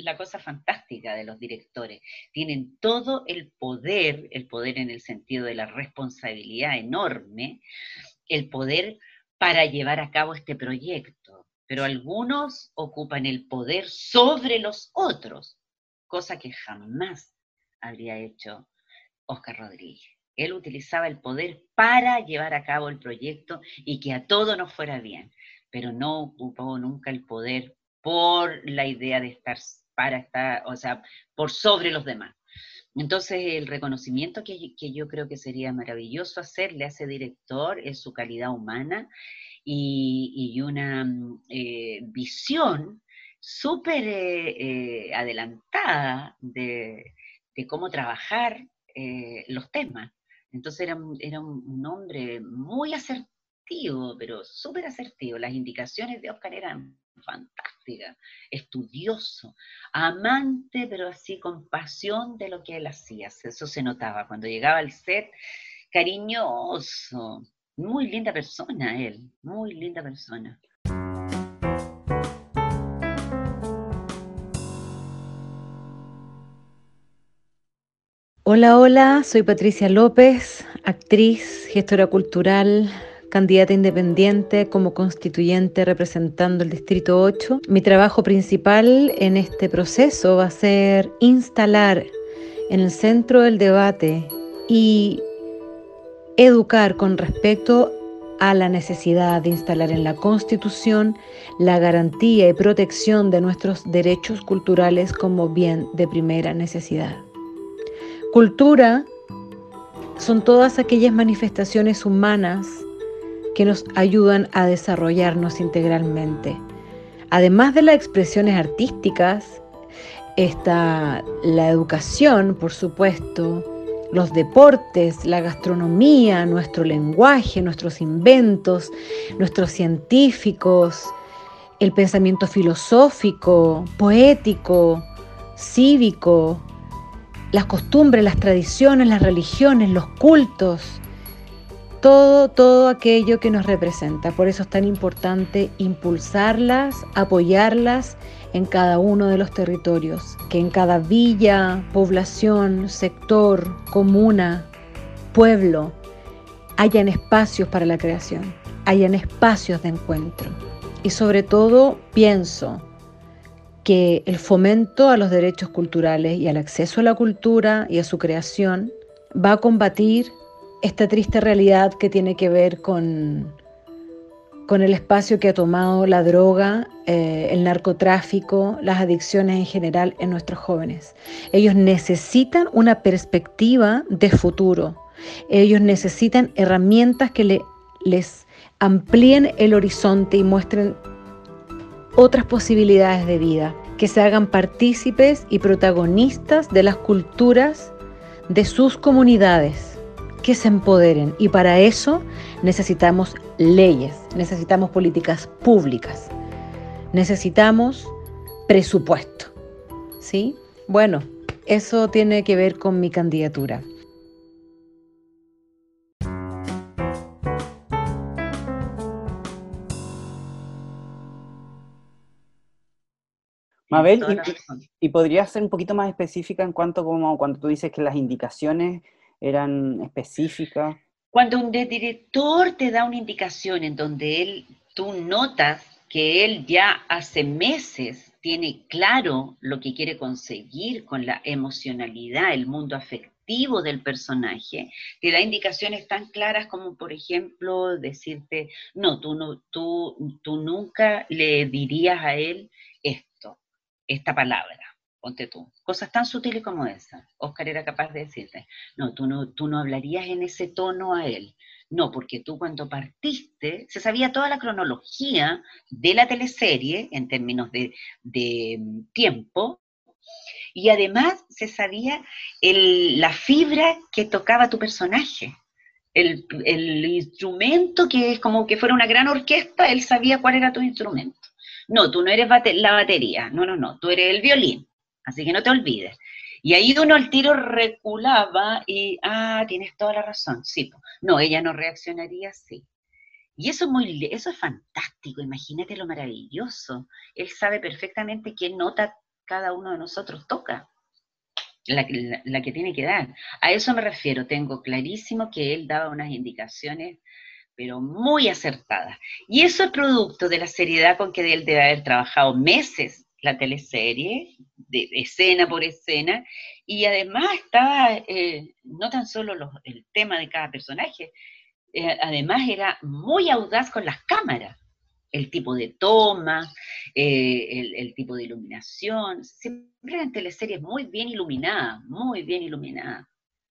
la, cosa fantástica de los directores. Tienen todo el poder, el poder en el sentido de la responsabilidad enorme, el poder para llevar a cabo este proyecto. Pero algunos ocupan el poder sobre los otros, cosa que jamás habría hecho Oscar Rodríguez. Él utilizaba el poder para llevar a cabo el proyecto y que a todo nos fuera bien pero no ocupó nunca el poder por la idea de estar para estar, o sea, por sobre los demás. Entonces, el reconocimiento que, yo creo que sería maravilloso hacerle a ese director es su calidad humana y, una mm, eh, visión súper eh, eh, adelantada de, cómo trabajar los temas. Entonces era, era un hombre muy acertado pero súper asertivo. Las indicaciones de Oscar eran fantásticas, estudioso, amante, pero así con pasión de lo que él hacía. Eso se notaba cuando llegaba al set, cariñoso, muy linda persona él, muy linda persona. Hola, hola, soy Patricia López, actriz, gestora cultural, candidata independiente como constituyente representando el Distrito 8. Mi trabajo principal en este proceso va a ser instalar en el centro del debate y educar con respecto a la necesidad de instalar en la Constitución la garantía y protección de nuestros derechos culturales como bien de primera necesidad. Cultura son todas aquellas manifestaciones humanas que nos ayudan a desarrollarnos integralmente. Además de las expresiones artísticas, está la educación, por supuesto, los deportes, la gastronomía, nuestro lenguaje, nuestros inventos, nuestros científicos, el pensamiento filosófico, poético, cívico, las costumbres, las tradiciones, las religiones, los cultos, todo, todo aquello que nos representa. Por eso es tan importante impulsarlas, apoyarlas en cada uno de los territorios, que en cada villa, población, sector, comuna, pueblo, hayan espacios para la creación, hayan espacios de encuentro. Y sobre todo pienso que el fomento a los derechos culturales y al acceso a la cultura y a su creación va a combatir esta triste realidad que tiene que ver con, con el espacio que ha tomado la droga, eh, el narcotráfico, las adicciones en general en nuestros jóvenes. Ellos necesitan una perspectiva de futuro. Ellos necesitan herramientas que les amplíen el horizonte y muestren otras posibilidades de vida, que se hagan partícipes y protagonistas de las culturas de sus comunidades que se empoderen y para eso necesitamos leyes, necesitamos políticas públicas, necesitamos presupuesto. ¿Sí? Bueno, eso tiene que ver con mi candidatura. Mabel, y, y, podría ser un poquito más específica en cuanto como cuando tú dices que las indicaciones eran específicas? Cuando un director te da una indicación en donde él, tú notas que él ya hace meses tiene claro lo que quiere conseguir con la emocionalidad, el mundo afectivo del personaje, te da indicaciones tan claras como, por ejemplo, decirte, no, tú, no, tú, tú nunca le dirías a él esto, esta palabra ponte tú, cosas tan sutiles como esa. Oscar era capaz de decirte, no, tú no, tú no hablarías en ese tono a él. No, porque tú cuando partiste, se sabía toda la cronología de la teleserie en términos de, mm, tiempo, y además se sabía la fibra que tocaba tu personaje. El, el, instrumento que es como que fuera una gran orquesta, él sabía cuál era tu instrumento. No, tú no eres la batería, no, no, no, tú eres el violín. Así que no te olvides. Y ahí uno al tiro reculaba y, ah, tienes toda la razón, sí. No, ella no reaccionaría así. Y eso es, muy, eso es fantástico, imagínate lo maravilloso. Él sabe perfectamente qué nota cada uno de nosotros toca, la, la, que tiene que dar. A eso me refiero, tengo clarísimo que él daba unas indicaciones, pero muy acertadas. Y eso es producto de la seriedad con que él debe haber trabajado meses la teleserie, de, escena por escena, y además estaba eh, no tan solo el tema de cada personaje, eh, además era muy audaz con las cámaras, el tipo de toma, eh, el, tipo de iluminación, siempre eran teleseries muy bien iluminadas, muy bien iluminadas.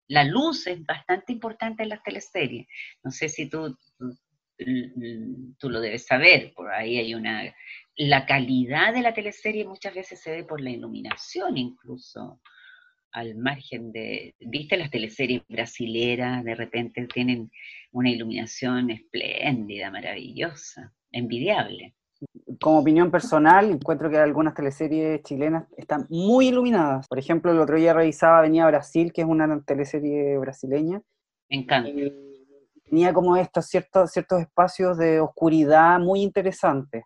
La luz es bastante importante en las teleseries. No sé si tú, tú lo debes saber, por ahí hay una la calidad de la teleserie muchas veces se ve por la iluminación incluso, al margen de, viste las teleseries brasileras, de repente tienen una iluminación espléndida, maravillosa, envidiable. Como opinión personal, encuentro que algunas teleseries chilenas están muy iluminadas. Por ejemplo, el otro día revisaba Venía Brasil, que es una teleserie brasileña. Me encanta. tenía como estos ciertos, ciertos espacios de oscuridad muy interesantes.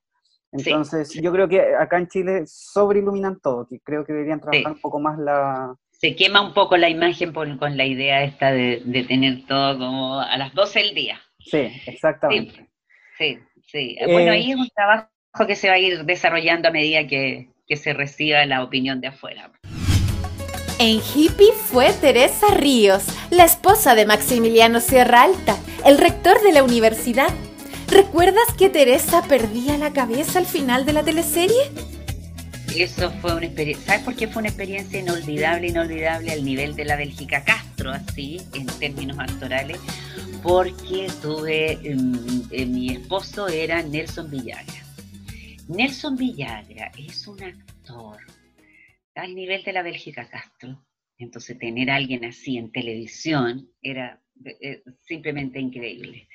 Entonces, yo creo que acá en Chile sobreiluminan todo, que creo que deberían trabajar un poco más la... Se quema un poco la imagen con la idea esta de, tener todo como a las 12 del día. Sí, exactamente. Sí, sí. Bueno, ahí es un trabajo que se va a ir desarrollando a medida que, que se reciba la opinión de afuera. En Hippie fue Teresa Ríos, la esposa de Maximiliano Sierra Alta, el rector de la universidad ¿Recuerdas que Teresa perdía la cabeza al final de la teleserie? Eso fue una experiencia. ¿Sabes por qué fue una experiencia inolvidable, inolvidable al nivel de la Bélgica Castro, así, en términos actorales? Porque tuve. Em, eh, mi esposo era Nelson Villagra. Nelson Villagra es un actor al nivel de la Bélgica Castro. Entonces, tener a alguien así en televisión era eh, simplemente increíble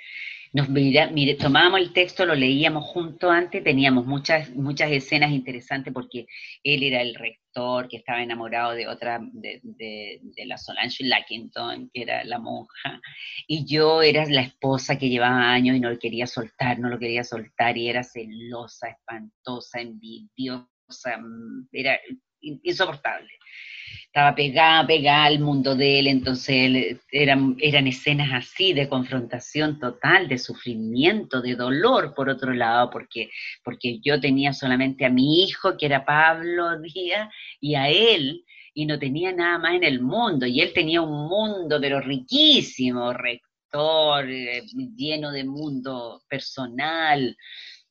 nos mire, tomábamos el texto, lo leíamos junto antes, teníamos muchas, muchas escenas interesantes porque él era el rector que estaba enamorado de otra, de, de, la Solange Lackington, que era la monja, y yo era la esposa que llevaba años y no lo quería soltar, no lo quería soltar, y era celosa, espantosa, envidiosa, mm, era insoportable estaba pegada, pegada al mundo de él, entonces eran, eran escenas así de confrontación total, de sufrimiento, de dolor, por otro lado, porque, porque yo tenía solamente a mi hijo, que era Pablo Díaz, y a él, y no tenía nada más en el mundo, y él tenía un mundo, pero riquísimo, rector, eh, lleno de mundo personal,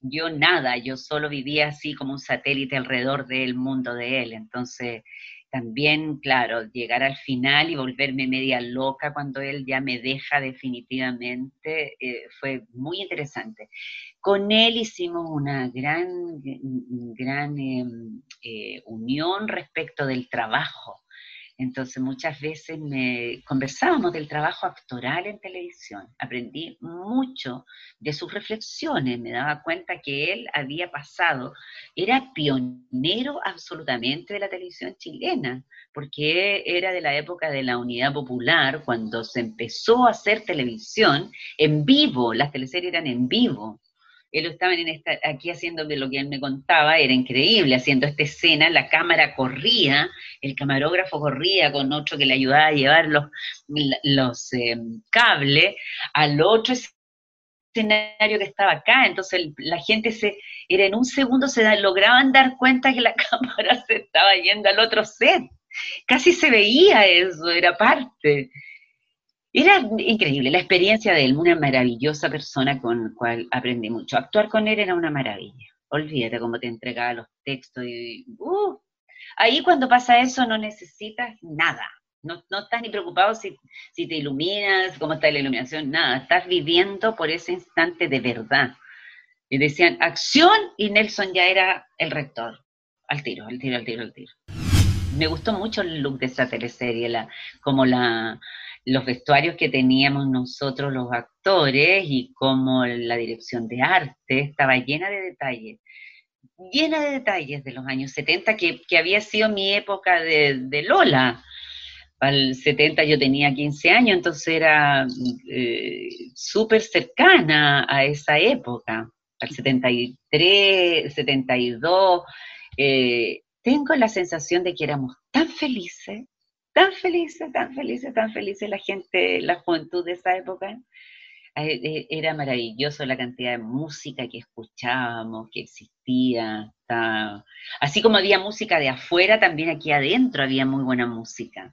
yo nada, yo solo vivía así como un satélite alrededor del mundo de él, entonces también, claro, llegar al final y volverme media loca cuando él ya me deja definitivamente, eh, fue muy interesante. Con él hicimos una gran, gran em, eh, unión respecto del trabajo. Entonces muchas veces me conversábamos del trabajo actoral en televisión. Aprendí mucho de sus reflexiones. Me daba cuenta que él había pasado, era pionero absolutamente de la televisión chilena, porque era de la época de la Unidad Popular, cuando se empezó a hacer televisión en vivo, las teleseries eran en vivo él estaba aquí haciendo lo que él me contaba, era increíble, haciendo esta escena, la cámara corría, el camarógrafo corría con otro que le ayudaba a llevar los, los em, cables al otro escenario que estaba acá, entonces la gente se, era en un segundo se lograban dar cuenta que la cámara se estaba yendo al otro set, casi se veía eso, era parte. Era increíble, la experiencia de él, una maravillosa persona con la cual aprendí mucho. Actuar con él era una maravilla. Olvídate cómo te entregaba los textos y... Uh, ahí cuando pasa eso no necesitas nada. No, no estás ni preocupado si, si te iluminas, cómo está la iluminación, nada. Estás viviendo por ese instante de verdad. Y decían acción y Nelson ya era el rector. Al tiro, al tiro, al tiro, al tiro. Me gustó mucho el look de esa teleserie, la, como la, los vestuarios que teníamos nosotros los actores y como la dirección de arte estaba llena de detalles, llena de detalles de los años 70, que, había sido mi época de, Lola. Al 70 yo tenía 15 años, entonces era eh, súper cercana a esa época, al 73, 72. Eh, tengo la sensación de que éramos tan felices, tan felices, tan felices, tan felices la gente, la juventud de esa época. Eh, era maravilloso la cantidad de música que escuchábamos, que existía. Así como había música de afuera, también aquí adentro había muy buena música.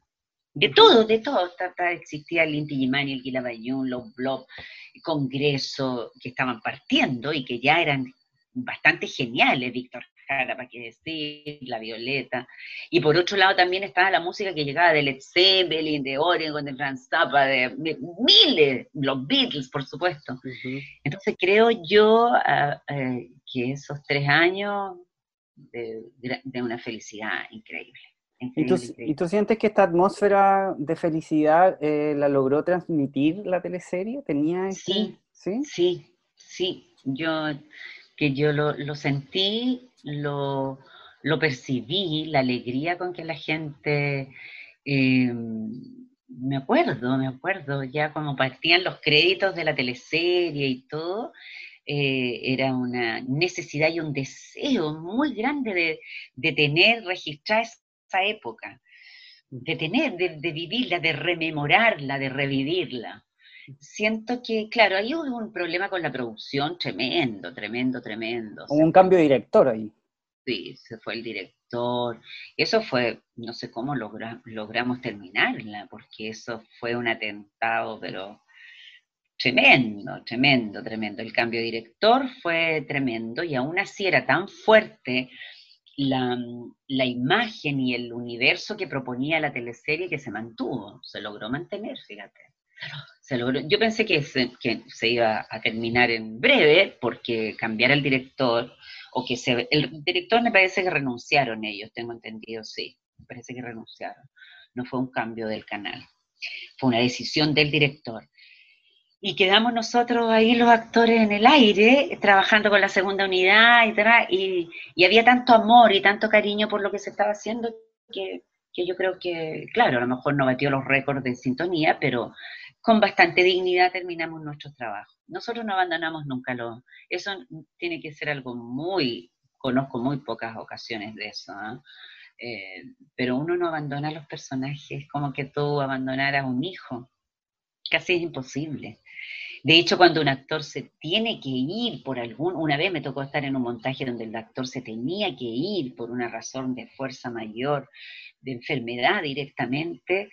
De todo, de todo. existía el Inti Gimani, el Guilabayún, los Blob, el Congreso, que estaban partiendo y que ya eran bastante geniales, Víctor para qué decir, La Violeta. Y por otro lado también estaba la música que llegaba de Led Zeppelin, de Oregon, de Franz Zappa, de, miles, los Beatles, por supuesto. Entonces creo yo ah, eh, que esos tres años de, una felicidad increíble. ¿Y, tú, sientes que esta atmósfera de felicidad eh, la logró transmitir la teleserie? ¿Tenía sí, sí, sí, sí. Yo que yo lo, lo sentí lo, percibí, la alegría con que la gente, eh, me acuerdo, me acuerdo, ya como partían los créditos de la teleserie y todo, eh, era una necesidad y un deseo muy grande de, tener, registrar esa época, de tener, de, de, vivirla, de rememorarla, de revivirla. Siento que, claro, ahí hubo un problema con la producción tremendo, tremendo, tremendo. Hubo un cambio de director ahí. Sí, se fue el director. Eso fue, no sé cómo logramos terminarla, porque eso fue un atentado, pero tremendo, tremendo, tremendo. El cambio de director fue tremendo y aún así era tan fuerte la, la, imagen y el universo que proponía la teleserie que se mantuvo, se logró mantener, fíjate. Se logró. Yo pensé que se, que se iba a terminar en breve porque cambiar el director o que se, el director me parece que renunciaron ellos, tengo entendido, sí, me parece que renunciaron. No fue un cambio del canal, fue una decisión del director. Y quedamos nosotros ahí los actores en el aire, trabajando con la segunda unidad y, y, y había tanto amor y tanto cariño por lo que se estaba haciendo que, que yo creo que, claro, a lo mejor no batió los récords de sintonía, pero con bastante dignidad terminamos nuestro trabajo. Nosotros no abandonamos nunca lo, eso tiene que ser algo muy, conozco muy pocas ocasiones de eso, ¿ah? Eh, pero uno no abandona a los personajes como que tú abandonaras a un hijo. Casi es imposible. De hecho, cuando un actor se tiene que ir por algún, una vez me tocó estar en un montaje donde el actor se tenía que ir por una razón de fuerza mayor, de enfermedad directamente,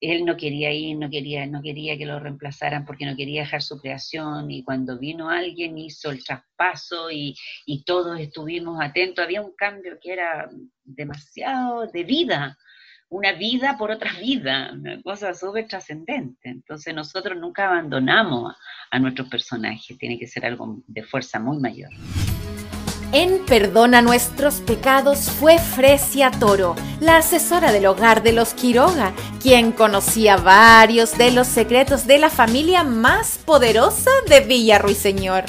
él no quería ir, no quería, no quería que lo reemplazaran porque no quería dejar su creación y cuando vino alguien hizo el traspaso y, todos estuvimos atentos, había un cambio que era demasiado de vida, una vida por otra vida, una cosa súper trascendente. Entonces nosotros nunca abandonamos a, nuestros personajes, tiene que ser algo de fuerza muy mayor. En Perdona Nuestros Pecados fue Fresia Toro, la asesora del hogar de los Quiroga, quien conocía varios de los secretos de la familia más poderosa de Villa Ruiseñor.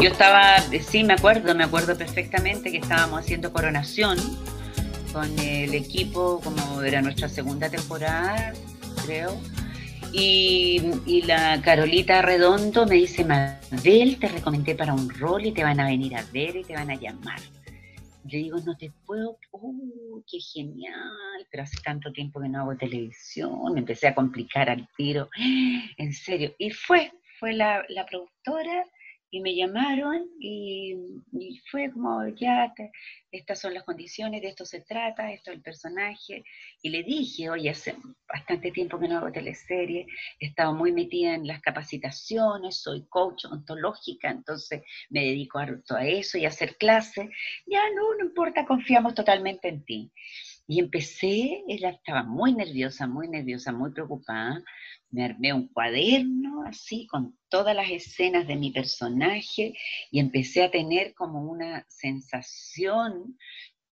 Yo estaba, sí, me acuerdo, me acuerdo perfectamente que estábamos haciendo coronación con el equipo, como era nuestra segunda temporada, creo. Y, la Carolita Redondo me dice, Mabel, te recomendé para un rol y te van a venir a ver y te van a llamar. Le digo, no te puedo, ¡uh, qué genial! Pero hace tanto tiempo que no hago televisión, me empecé a complicar al tiro, en serio. Y fue, fue la, la productora y me llamaron y, fue como, ya, estas son las condiciones, de esto se trata, esto es el personaje. Y le dije, oye, hace bastante tiempo que no hago teleserie, he estado muy metida en las capacitaciones, soy coach ontológica, entonces me dedico a, eso y a hacer clases. Ya, no, no importa, confiamos totalmente en ti. Y empecé, ella estaba muy nerviosa, muy nerviosa, muy preocupada, me armé un cuaderno así con todas las escenas de mi personaje y empecé a tener como una sensación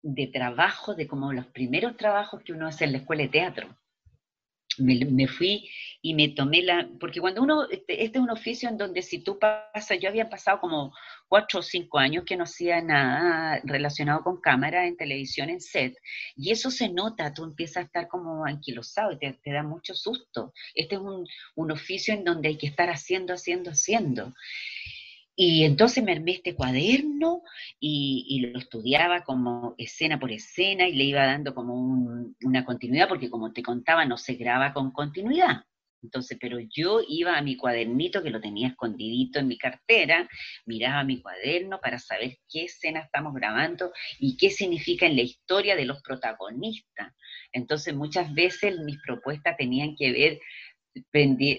de trabajo, de como los primeros trabajos que uno hace en la escuela de teatro. Me, fui y me tomé la, porque cuando uno, este, este, es un oficio en donde si tú pasas, yo había pasado como cuatro o cinco años que no hacía nada relacionado con cámara en televisión, en set, y eso se nota, tú empiezas a estar como anquilosado y te, da mucho susto. Este es un, un oficio en donde hay que estar haciendo, haciendo, haciendo. Y entonces me armé este cuaderno y, lo estudiaba como escena por escena y le iba dando como una continuidad, porque como te contaba, no se graba con continuidad. Entonces, pero yo iba a mi cuadernito que lo tenía escondidito en mi cartera, miraba mi cuaderno para saber qué escena estamos grabando y qué significa en la historia de los protagonistas. Entonces, muchas veces mis propuestas tenían que ver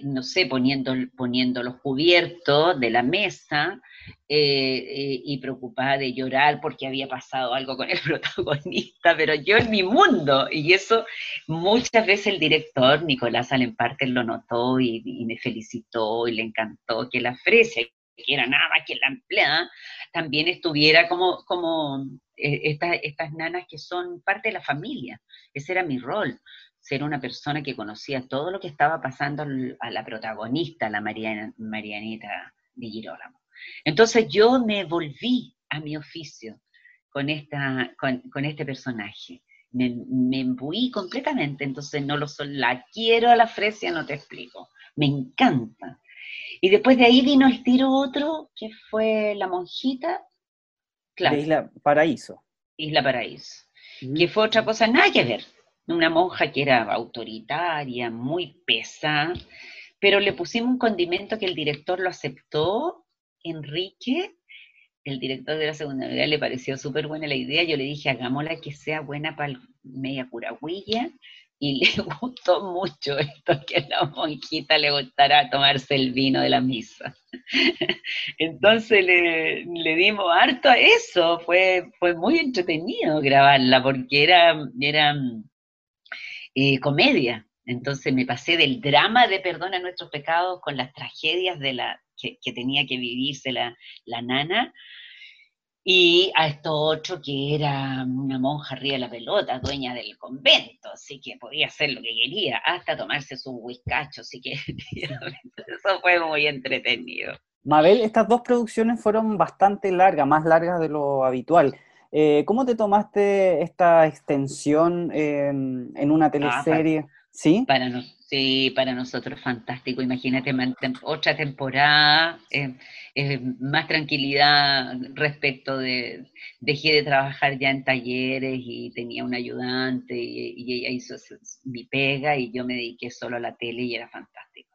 no sé, poniendo, poniendo los cubiertos de la mesa eh, eh, y preocupada de llorar porque había pasado algo con el protagonista, pero yo en mi mundo, y eso muchas veces el director, Nicolás Alemparte, lo notó y, me felicitó y le encantó que la Fresia, que era nada que la empleada, también estuviera como, como eh, estas, estas nanas que son parte de la familia. Ese era mi rol ser una persona que conocía todo lo que estaba pasando a la protagonista, la Marianita de Girolamo. Entonces yo me volví a mi oficio con, esta, con, este personaje. Me, me embuí completamente, entonces no lo soy, la quiero a la Fresia, no te explico. Me encanta. Y después de ahí vino el tiro otro, que fue La Monjita. Claro. Isla Paraíso. Isla Paraíso. Que fue otra cosa, nada que ver una monja que era autoritaria, muy pesada, pero le pusimos un condimento que el director lo aceptó, Enrique, el director de la segunda unidad le pareció súper buena la idea, yo le dije, hagámosla que sea buena para media curagüilla, y le gustó mucho esto, que a la monjita le gustara tomarse el vino de la misa. Entonces le, le, dimos harto a eso, fue, fue muy entretenido grabarla, porque era, era eh, comedia. Entonces me pasé del drama de Perdona nuestros pecados con las tragedias de la, que, tenía que vivirse la, nana, y a esto otro que era una monja arriba de la pelota, dueña del convento, así que podía hacer lo que quería, hasta tomarse sus whiskachos, así que eso fue muy entretenido. Mabel, estas dos producciones fueron bastante largas, más largas de lo habitual. Eh, ¿Cómo te tomaste esta extensión en una ah, teleserie? ¿Sí? Para no, Sí, para nosotros fantástico. Imagínate otra temporada, eh, eh, más tranquilidad respecto de, dejé de trabajar ya en talleres y tenía un ayudante y, ella hizo mi pega y yo me dediqué solo a la tele y era fantástico.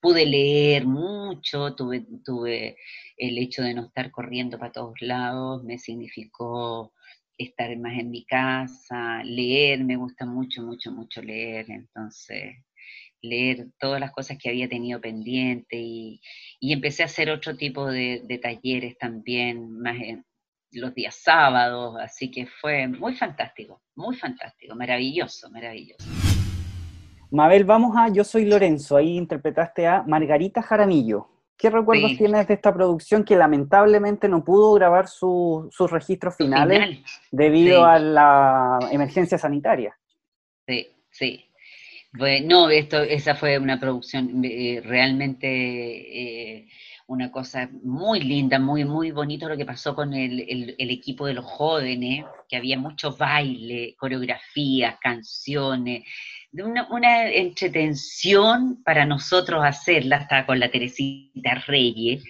Pude leer mucho, tuve, tuve el hecho de no estar corriendo para todos lados, me significó estar más en mi casa, leer, me gusta mucho, mucho, mucho leer, entonces leer todas las cosas que había tenido pendiente y, empecé a hacer otro tipo de, talleres también, más en los días sábados, así que fue muy fantástico, muy fantástico, maravilloso, maravilloso. Mabel, vamos a Yo Soy Lorenzo, ahí interpretaste a Margarita Jaramillo. ¿Qué recuerdos tienes de esta producción que lamentablemente no pudo grabar sus registros finales debido a la emergencia sanitaria? Sí, sí. Bueno, no, esto, esa fue una producción eh, realmente eh, una cosa muy linda, muy, muy bonito lo que pasó con el, equipo de los jóvenes, que había mucho baile, coreografías, canciones, una, una entretención para nosotros hacerla, hasta con la Teresita Reyes,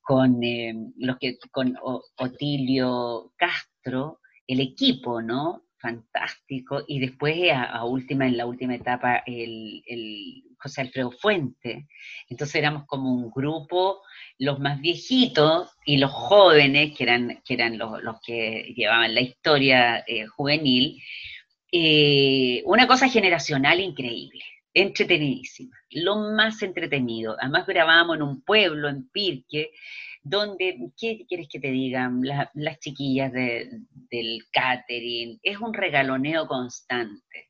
con, eh, los que, con Otilio Castro, el equipo, ¿no? fantástico, y después a, última, en la última etapa, el, José Alfredo Fuente. Entonces éramos como un grupo, los más viejitos y los jóvenes, que eran, que eran los, que llevaban la historia eh, juvenil, eh, una cosa generacional increíble, entretenidísima, lo más entretenido. Además grabábamos en un pueblo, en Pirque, donde, ¿qué quieres que te digan? las chiquillas del catering, es un regaloneo constante.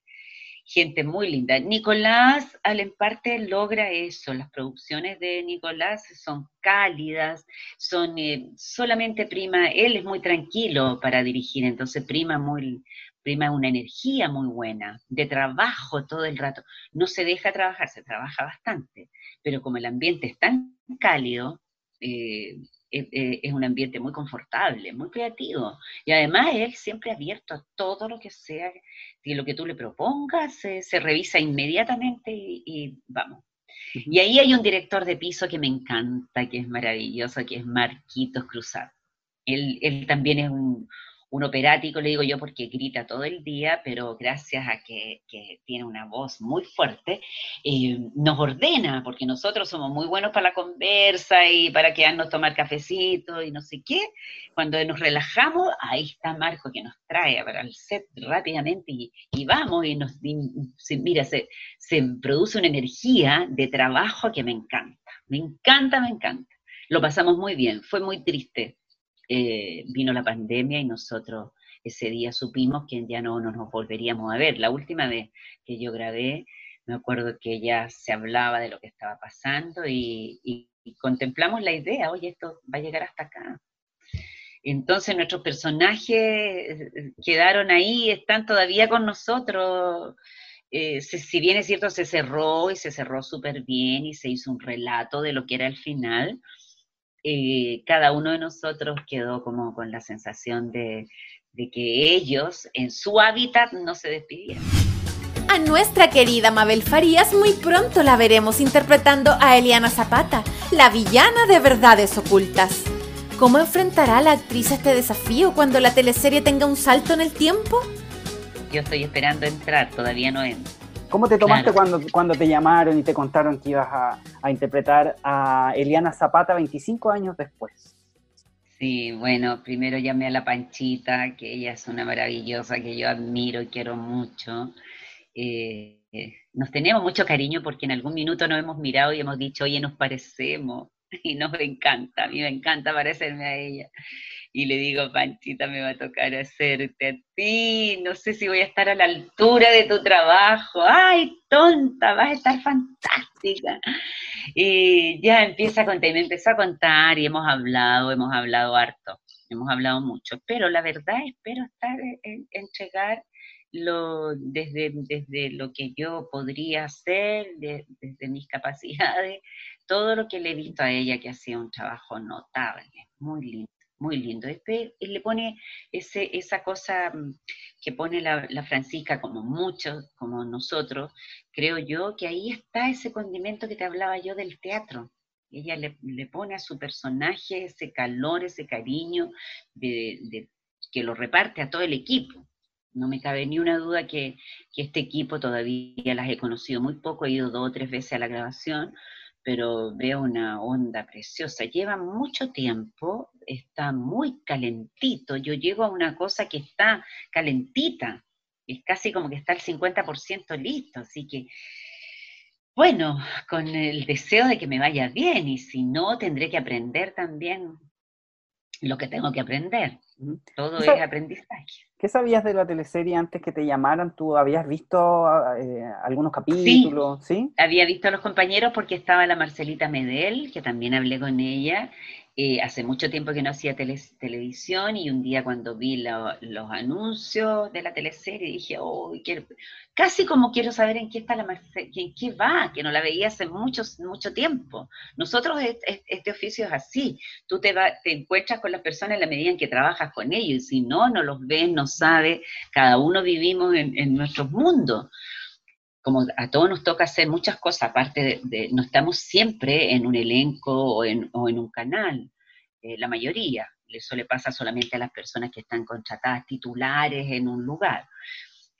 Gente muy linda. Nicolás, al en parte, logra eso. Las producciones de Nicolás son cálidas, son eh, solamente prima, él es muy tranquilo para dirigir, entonces prima muy, prima una energía muy buena, de trabajo todo el rato. No se deja trabajar, se trabaja bastante, pero como el ambiente es tan cálido, eh, eh, eh, es un ambiente muy confortable, muy creativo. Y además él siempre abierto a todo lo que sea, y lo que tú le propongas, se revisa inmediatamente y, vamos. Y ahí hay un director de piso que me encanta, que es maravilloso, que es Marquitos Cruzado. Él, él también es un, un operático, le digo yo, porque grita todo el día, pero gracias a que, tiene una voz muy fuerte, eh, nos ordena, porque nosotros somos muy buenos para la conversa y para quedarnos tomar cafecito y no sé qué. Cuando nos relajamos, ahí está Marco que nos trae para el set rápidamente y, vamos y nos, mira, se, se produce una energía de trabajo que me encanta, me encanta, me encanta. Lo pasamos muy bien, fue muy triste eh, vino la pandemia y nosotros ese día supimos que ya no, nos volveríamos a ver. La última vez que yo grabé, me acuerdo que ya se hablaba de lo que estaba pasando y, contemplamos la idea, oye, esto va a llegar hasta acá. Entonces nuestros personajes eh, quedaron ahí, están todavía con nosotros. Eh, si bien es cierto, se cerró y se cerró súper bien y se hizo un relato de lo que era el final, eh, cada uno de nosotros quedó como con la sensación de, que ellos en su hábitat no se despidieron. A nuestra querida Mabel Farías muy pronto la veremos interpretando a Eliana Zapata, la villana de verdades ocultas. ¿Cómo enfrentará la actriz este desafío cuando la teleserie tenga un salto en el tiempo? Yo estoy esperando entrar, todavía no entro. ¿Cómo te tomaste cuando, cuando te llamaron y te contaron que ibas a, interpretar a Eliana Zapata 25 años después? Sí, bueno, primero llamé a la Panchita, que ella es una maravillosa, que yo admiro y quiero mucho. Eh, nos tenemos mucho cariño porque en algún minuto nos hemos mirado y hemos dicho, oye, nos parecemos. Y nos encanta, a mí me encanta parecerme a ella y le digo, Panchita, me va a tocar hacerte a ti, no sé si voy a estar a la altura de tu trabajo, ay, tonta, vas a estar fantástica. Y ya empieza a contar, y me empezó a contar y hemos hablado, hemos hablado harto, hemos hablado mucho, pero la verdad espero estar, en, entregar lo, desde, desde lo que yo podría hacer, desde mis capacidades, todo lo que le he visto a ella que ha sido un trabajo notable, muy lindo muy lindo. Él le pone ese, esa cosa mm, que pone la, Francisca, como muchos, como nosotros, creo yo que ahí está ese condimento que te hablaba yo del teatro. Ella le, le pone a su personaje ese calor, ese cariño que lo reparte a todo el equipo. No me cabe ni una duda que, que este equipo todavía las he conocido muy poco, he ido dos o tres veces a la grabación, pero veo una onda preciosa. Lleva mucho tiempo, está muy calentito. Yo llego a una cosa que está calentita, es casi como que está el 50% listo, así que, bueno, con el deseo de que me vaya bien, y si no, tendré que aprender también lo que tengo que aprender. Todo es aprendizaje. ¿Qué sabías de la teleserie antes que te llamaran? ¿Tú habías visto eh, algunos capítulos? Sí, había visto a los compañeros porque estaba la Marcelita Medel, que también hablé con ella, eh, hace mucho tiempo que no hacía televisión y un día cuando vi los anuncios de la teleserie dije, oh, casi como quiero saber en qué está la en qué va, que no la veía hace mucho, mucho tiempo. Nosotros este, oficio es así, tú te, te encuentras con las personas en la medida en que trabajas con ellos y si no, no los ves, no sabes, cada uno vivimos en, en nuestros mundos como a todos nos toca hacer muchas cosas, aparte de, no estamos siempre en un elenco o en, un canal, eh, la mayoría, eso le pasa solamente a las personas que están contratadas titulares en un lugar.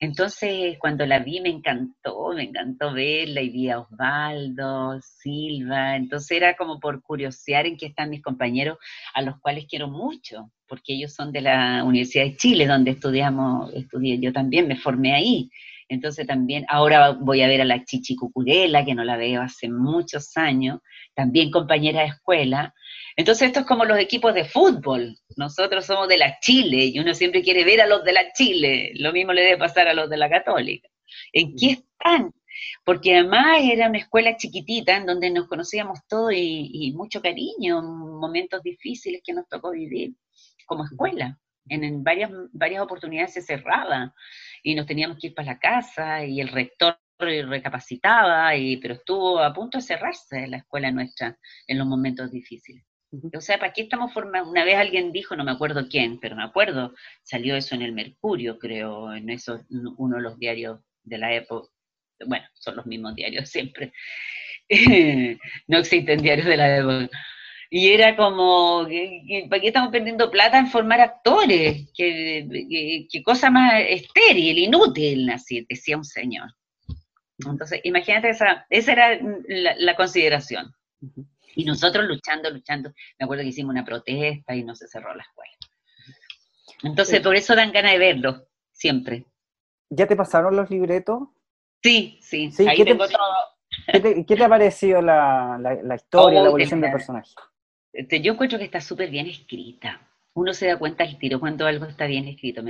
Entonces, cuando la vi me encantó, me encantó verla y vi a Osvaldo, Silva, entonces era como por curiosear en qué están mis compañeros, a los cuales quiero mucho, porque ellos son de la Universidad de Chile, donde estudiamos, estudié, yo también me formé ahí. Entonces también, ahora voy a ver a la Chichi Cucurela, que no la veo hace muchos años, también compañera de escuela. Entonces esto es como los equipos de fútbol. Nosotros somos de la Chile y uno siempre quiere ver a los de la Chile. Lo mismo le debe pasar a los de la Católica. ¿En qué están? Porque además era una escuela chiquitita en donde nos conocíamos todos y, mucho cariño, momentos difíciles que nos tocó vivir como escuela. En, varias, varias oportunidades se cerraba y nos teníamos que ir para la casa y el rector recapacitaba, y, pero estuvo a punto de cerrarse la escuela nuestra en los momentos difíciles. O sea, ¿para qué estamos formando? Una vez alguien dijo, no me acuerdo quién, pero me acuerdo, salió eso en el Mercurio, creo, en eso, uno de los diarios de la época. Bueno, son los mismos diarios siempre. no existen diarios de la época y era como, ¿para qué estamos perdiendo plata en formar actores? ¿Qué, cosa más estéril, inútil, así decía un señor. Entonces, imagínate, esa, esa era la, consideración. Y nosotros luchando, luchando. Me acuerdo que hicimos una protesta y no se cerró la escuela. Entonces, por eso dan ganas de verlo, siempre. ¿Ya te pasaron los libretos? Sí, sí, ahí tengo todo. ¿qué te, ha parecido la, historia, la evolución del personaje? Yo encuentro que está súper bien escrita. Uno se da cuenta al tiro cuando algo está bien escrito,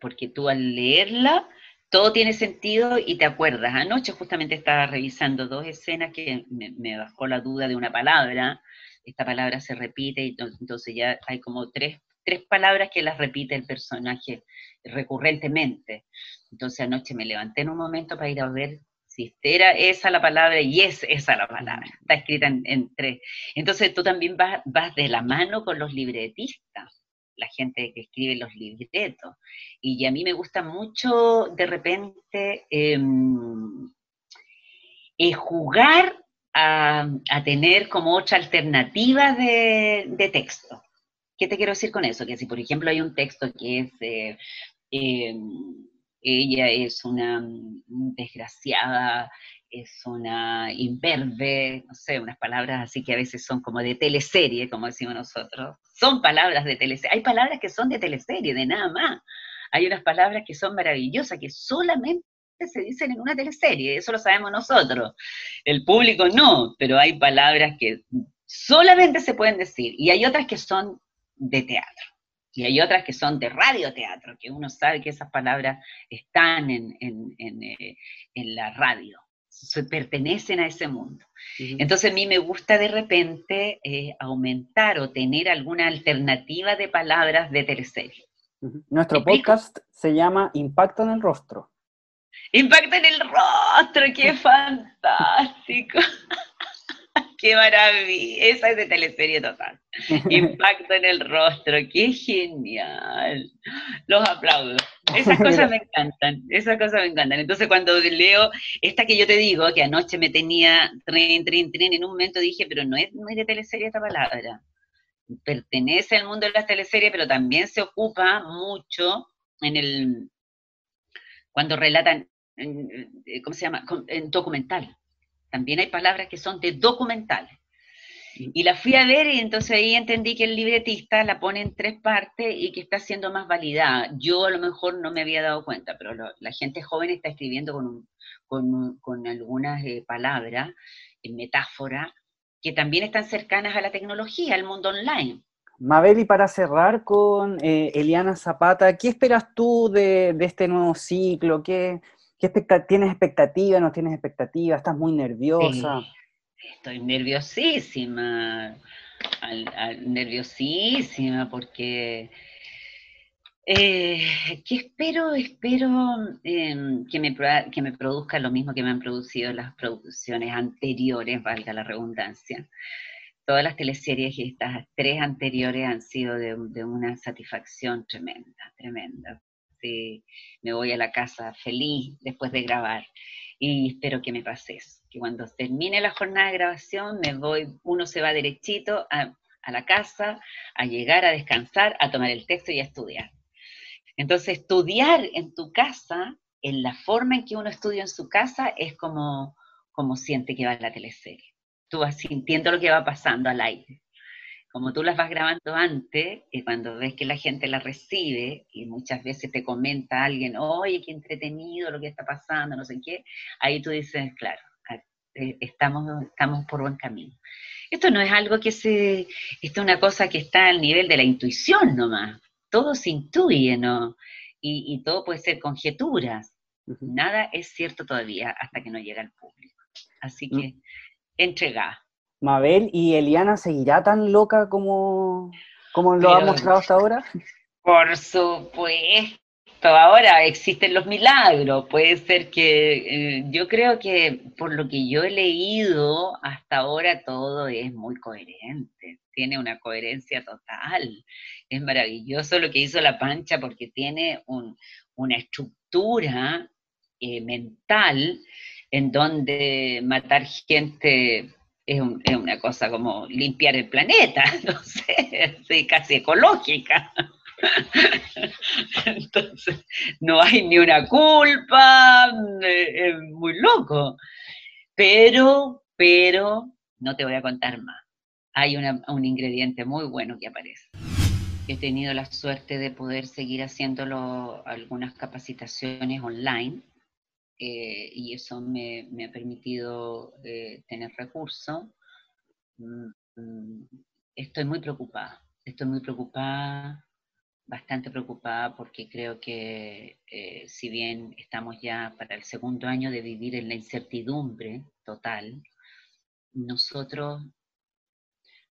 porque tú al leerla, todo tiene sentido y te acuerdas. Anoche justamente estaba revisando dos escenas que me, bajó la duda de una palabra. Esta palabra se repite y entonces ya hay como tres, tres palabras que las repite el personaje recurrentemente. Entonces anoche me levanté en un momento para ir a ver si era esa la palabra y es esa la palabra, está escrita en, tres. Entonces tú también vas, vas, de la mano con los libretistas, la gente que escribe los libretos. Y a mí me gusta mucho de repente em, eh, jugar a, tener como otra alternativa de, texto. ¿Qué te quiero decir con eso? Que si por ejemplo hay un texto que es... Eh, em, ella es una mm, desgraciada, es una imberbe, no sé, unas palabras así que a veces son como de teleserie, como decimos nosotros. Son palabras de teleserie. Hay palabras que son de teleserie, de nada más. Hay unas palabras que son maravillosas, que solamente se dicen en una teleserie, eso lo sabemos nosotros. El público no, pero hay palabras que solamente se pueden decir y hay otras que son de teatro. Y hay otras que son de radioteatro, que uno sabe que esas palabras están en, eh, la radio, se pertenecen a ese mundo. Entonces a mí me gusta de repente eh, aumentar o tener alguna alternativa de palabras de teleserie. Nuestro podcast se llama Impacto en el Rostro. Impacto en el Rostro, qué fantástico. ¡Qué maravilla! Esa es de teleserie total. Impacto en el rostro, qué genial. Los aplaudo. Esas cosas me encantan, esas cosas me encantan. Entonces cuando leo esta que yo te digo, que anoche me tenía tren, tren, tren, en un momento dije, pero no es, no es de teleserie esta palabra. Pertenece al mundo de las teleseries, pero también se ocupa mucho en el, cuando relatan, ¿cómo se llama? En documental. También hay palabras que son de documentales. Y la fui a ver y entonces ahí entendí que el libretista la pone en tres partes y que está siendo más validada. Yo a lo mejor no me había dado cuenta, pero la gente joven está escribiendo con, con, algunas eh, palabras, en metáforas, que también están cercanas a la tecnología, al mundo online. Mabel, y para cerrar con eh, Eliana Zapata, ¿qué esperas tú de, este nuevo ciclo? ¿Qué, ¿Tienes expectativa? ¿No tienes expectativa? ¿Estás muy nerviosa? estoy nerviosísima, nerviosísima porque... Eh, ¿Qué espero? Espero em, que, me, que me produzca lo mismo que me han producido las producciones anteriores, valga la redundancia todas las teleseries y estas tres anteriores han sido de, una satisfacción tremenda, tremenda. Sí, me voy a la casa feliz después de grabar y espero que me pase eso, que cuando termine la jornada de grabación me voy, uno se va derechito a, la casa, a llegar a descansar, a tomar el texto y a estudiar. Entonces, estudiar en tu casa, en la forma en que uno estudia en su casa, es como, como siente que va la teleserie tú vas sintiendo lo que va pasando al aire. Como tú las vas grabando antes, y cuando ves que la gente la recibe, y muchas veces te comenta alguien, oye, qué entretenido lo que está pasando, no sé qué, ahí tú dices, claro, eh, estamos, estamos por buen camino. Esto no es algo que se, esto es una cosa que está al nivel de la intuición nomás, todo se intuye, ¿no? Y, y todo puede ser conjeturas, nada es cierto todavía hasta que no llega al público. Así mm. que entregada. Mabel, ¿y Eliana seguirá tan loca como, como lo ha mostrado hasta ahora? Por supuesto, ahora existen los milagros. Puede ser que eh, yo creo que por lo que yo he leído hasta ahora todo es muy coherente, tiene una coherencia total. Es maravilloso lo que hizo La Pancha porque tiene una estructura eh, mental en donde matar gente es, una cosa como limpiar el planeta, no sé, casi ecológica. Entonces, no hay ni una culpa, es muy loco. Pero, pero, no te voy a contar más. Hay un ingrediente muy bueno que aparece. He tenido la suerte de poder seguir haciéndolo algunas capacitaciones online eh, y eso me, ha permitido eh, tener recursos. Mm, mm, estoy muy preocupada, estoy muy preocupada, bastante preocupada porque creo que eh, si bien estamos ya para el segundo año de vivir en la incertidumbre total, nosotros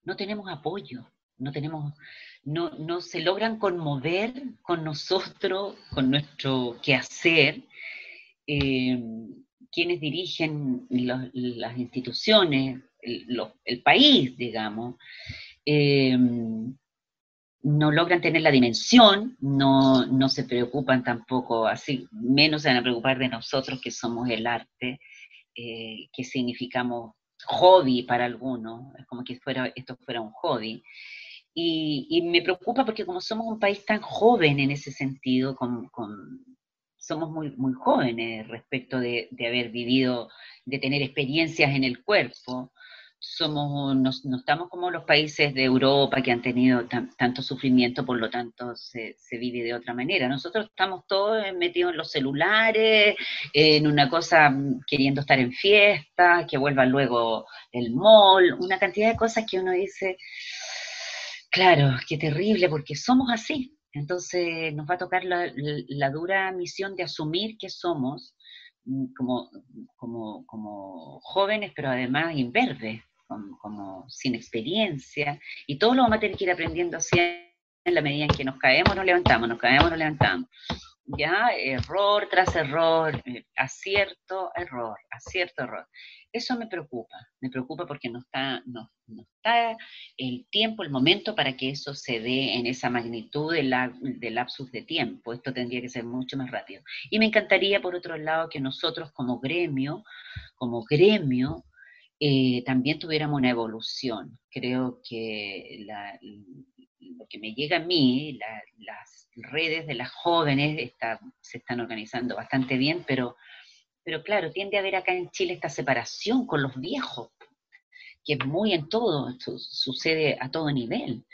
no tenemos apoyo, no tenemos, no, no se logran conmover con nosotros, con nuestro quehacer, eh, quienes dirigen las instituciones, el, país, digamos, eh, no logran tener la dimensión, no, no, se preocupan tampoco, así menos se van a preocupar de nosotros que somos el arte, eh, que significamos hobby para algunos, es como que fuera, esto fuera un hobby. Y, y, me preocupa porque como somos un país tan joven en ese sentido, con, con somos muy, muy jóvenes respecto de, haber vivido, de tener experiencias en el cuerpo. Somos, no, estamos como los países de Europa que han tenido tanto sufrimiento, por lo tanto se, vive de otra manera. Nosotros estamos todos metidos en los celulares, en una cosa mm, queriendo estar en fiesta, que vuelva luego el mall, una cantidad de cosas que uno dice, claro, qué terrible, porque somos así, entonces nos va a tocar la, dura misión de asumir que somos mm, como, como, jóvenes, pero además imberbes, como, sin experiencia, y todo lo vamos a tener que ir aprendiendo así en la medida en que nos caemos, nos levantamos, nos caemos, nos levantamos. Ya error tras error, eh, acierto, error, acierto, error. Eso me preocupa, me preocupa porque no está, no, está el tiempo, el momento para que eso se dé en esa magnitud de, la, de lapsus de tiempo. Esto tendría que ser mucho más rápido. Y me encantaría, por otro lado, que nosotros como gremio, como gremio, eh, también tuviéramos una evolución. Creo que lo que me llega a mí, las redes de las jóvenes se están organizando bastante bien, pero pero claro, tiende a haber acá en Chile esta separación con los viejos, que es muy en todo, sucede a todo nivel.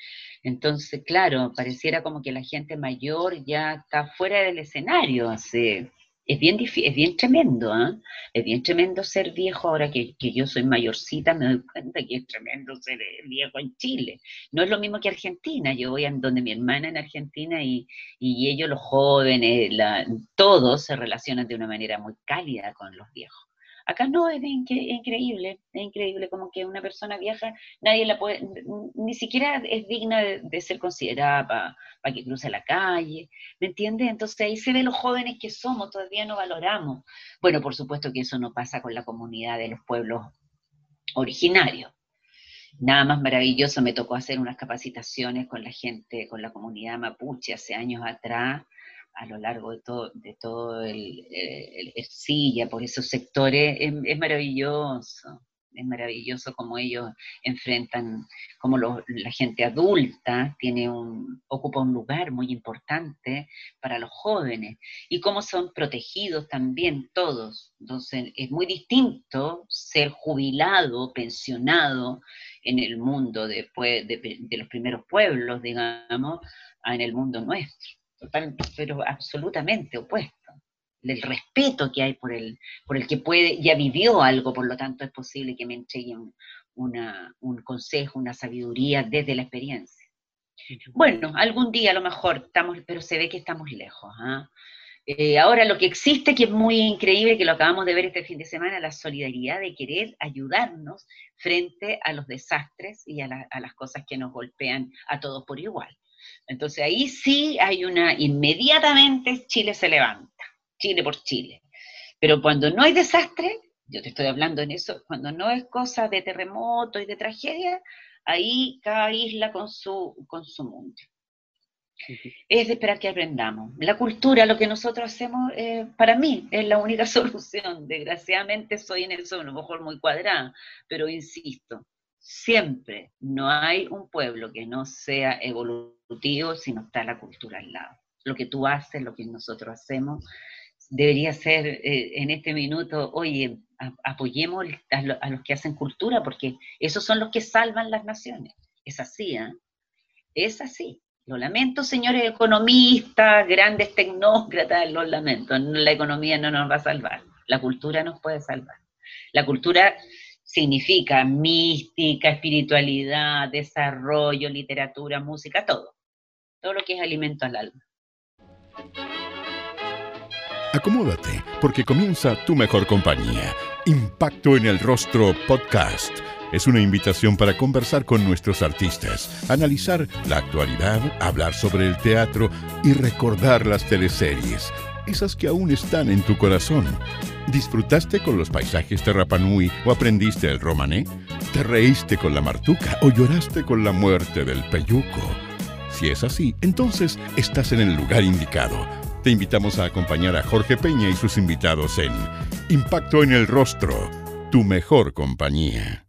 Entonces, claro, pareciera como que la gente mayor ya está fuera del escenario hace es bien, es bien tremendo, ¿ah? Es bien tremendo ser viejo ahora que, yo soy mayorcita, me doy cuenta que es tremendo ser viejo en Chile. No es lo mismo que Argentina, yo voy a donde mi hermana en Argentina y, ellos, los jóvenes, todos se relacionan de una manera muy cálida con los viejos. Acá no, es, increíble, es increíble, como que una persona vieja, nadie la puede, ni siquiera es digna de, ser considerada para que cruce la calle, ¿me entiendes? Entonces ahí se ve los jóvenes que somos, todavía no valoramos. Bueno, por supuesto que eso no pasa con la comunidad de los pueblos originarios. Nada más maravilloso, me tocó hacer unas capacitaciones con la gente, con la comunidad mapuche hace años atrás, a lo largo de todo, de el, Silla, por esos sectores, es, maravilloso, es maravilloso como ellos enfrentan, como la gente adulta tiene un, ocupa un lugar muy importante para los jóvenes y cómo son protegidos también todos. Entonces es muy distinto ser jubilado, pensionado en el mundo después de, de los primeros pueblos, digamos, en el mundo nuestro pero absolutamente opuesto. El respeto que hay por el, por el que puede, ya vivió algo, por lo tanto es posible que me entregue un, un consejo, una sabiduría desde la experiencia. Bueno, algún día a lo mejor estamos, pero se ve que estamos lejos. ¿ah? Eh, ahora lo que existe, que es muy increíble, que lo acabamos de ver este fin de semana, la solidaridad de querer ayudarnos frente a los desastres y a, a las cosas que nos golpean a todos por igual. Entonces ahí sí hay una, inmediatamente Chile se levanta, Chile por Chile. Pero cuando no hay desastre, yo te estoy hablando en eso, cuando no es cosa de terremoto y de tragedia, ahí cada isla con su, con su mundo. Es de esperar que aprendamos. La cultura, lo que nosotros hacemos, eh, para mí, es la única solución. Desgraciadamente soy en eso a lo mejor muy cuadrada, pero insisto, siempre no hay un pueblo que no sea evolutivo si no está la cultura al lado. Lo que tú haces, lo que nosotros hacemos, debería ser eh, en este minuto, oye, apoyemos a, los que hacen cultura, porque esos son los que salvan las naciones. Es así, ¿eh? Es así. Lo lamento, señores economistas, grandes tecnócratas, lo lamento. La economía no nos va a salvar. La cultura nos puede salvar. La cultura significa mística, espiritualidad, desarrollo, literatura, música, todo. Todo lo que es alimento al alma. Acomódate, porque comienza tu mejor compañía. Impacto en el Rostro Podcast. Es una invitación para conversar con nuestros artistas, analizar la actualidad, hablar sobre el teatro y recordar las teleseries, esas que aún están en tu corazón. ¿Disfrutaste con los paisajes de Rapanui o aprendiste el romané? ¿Te reíste con la martuca o lloraste con la muerte del peyuco? Si es así, entonces estás en el lugar indicado. Te invitamos a acompañar a Jorge Peña y sus invitados en Impacto en el Rostro, tu mejor compañía.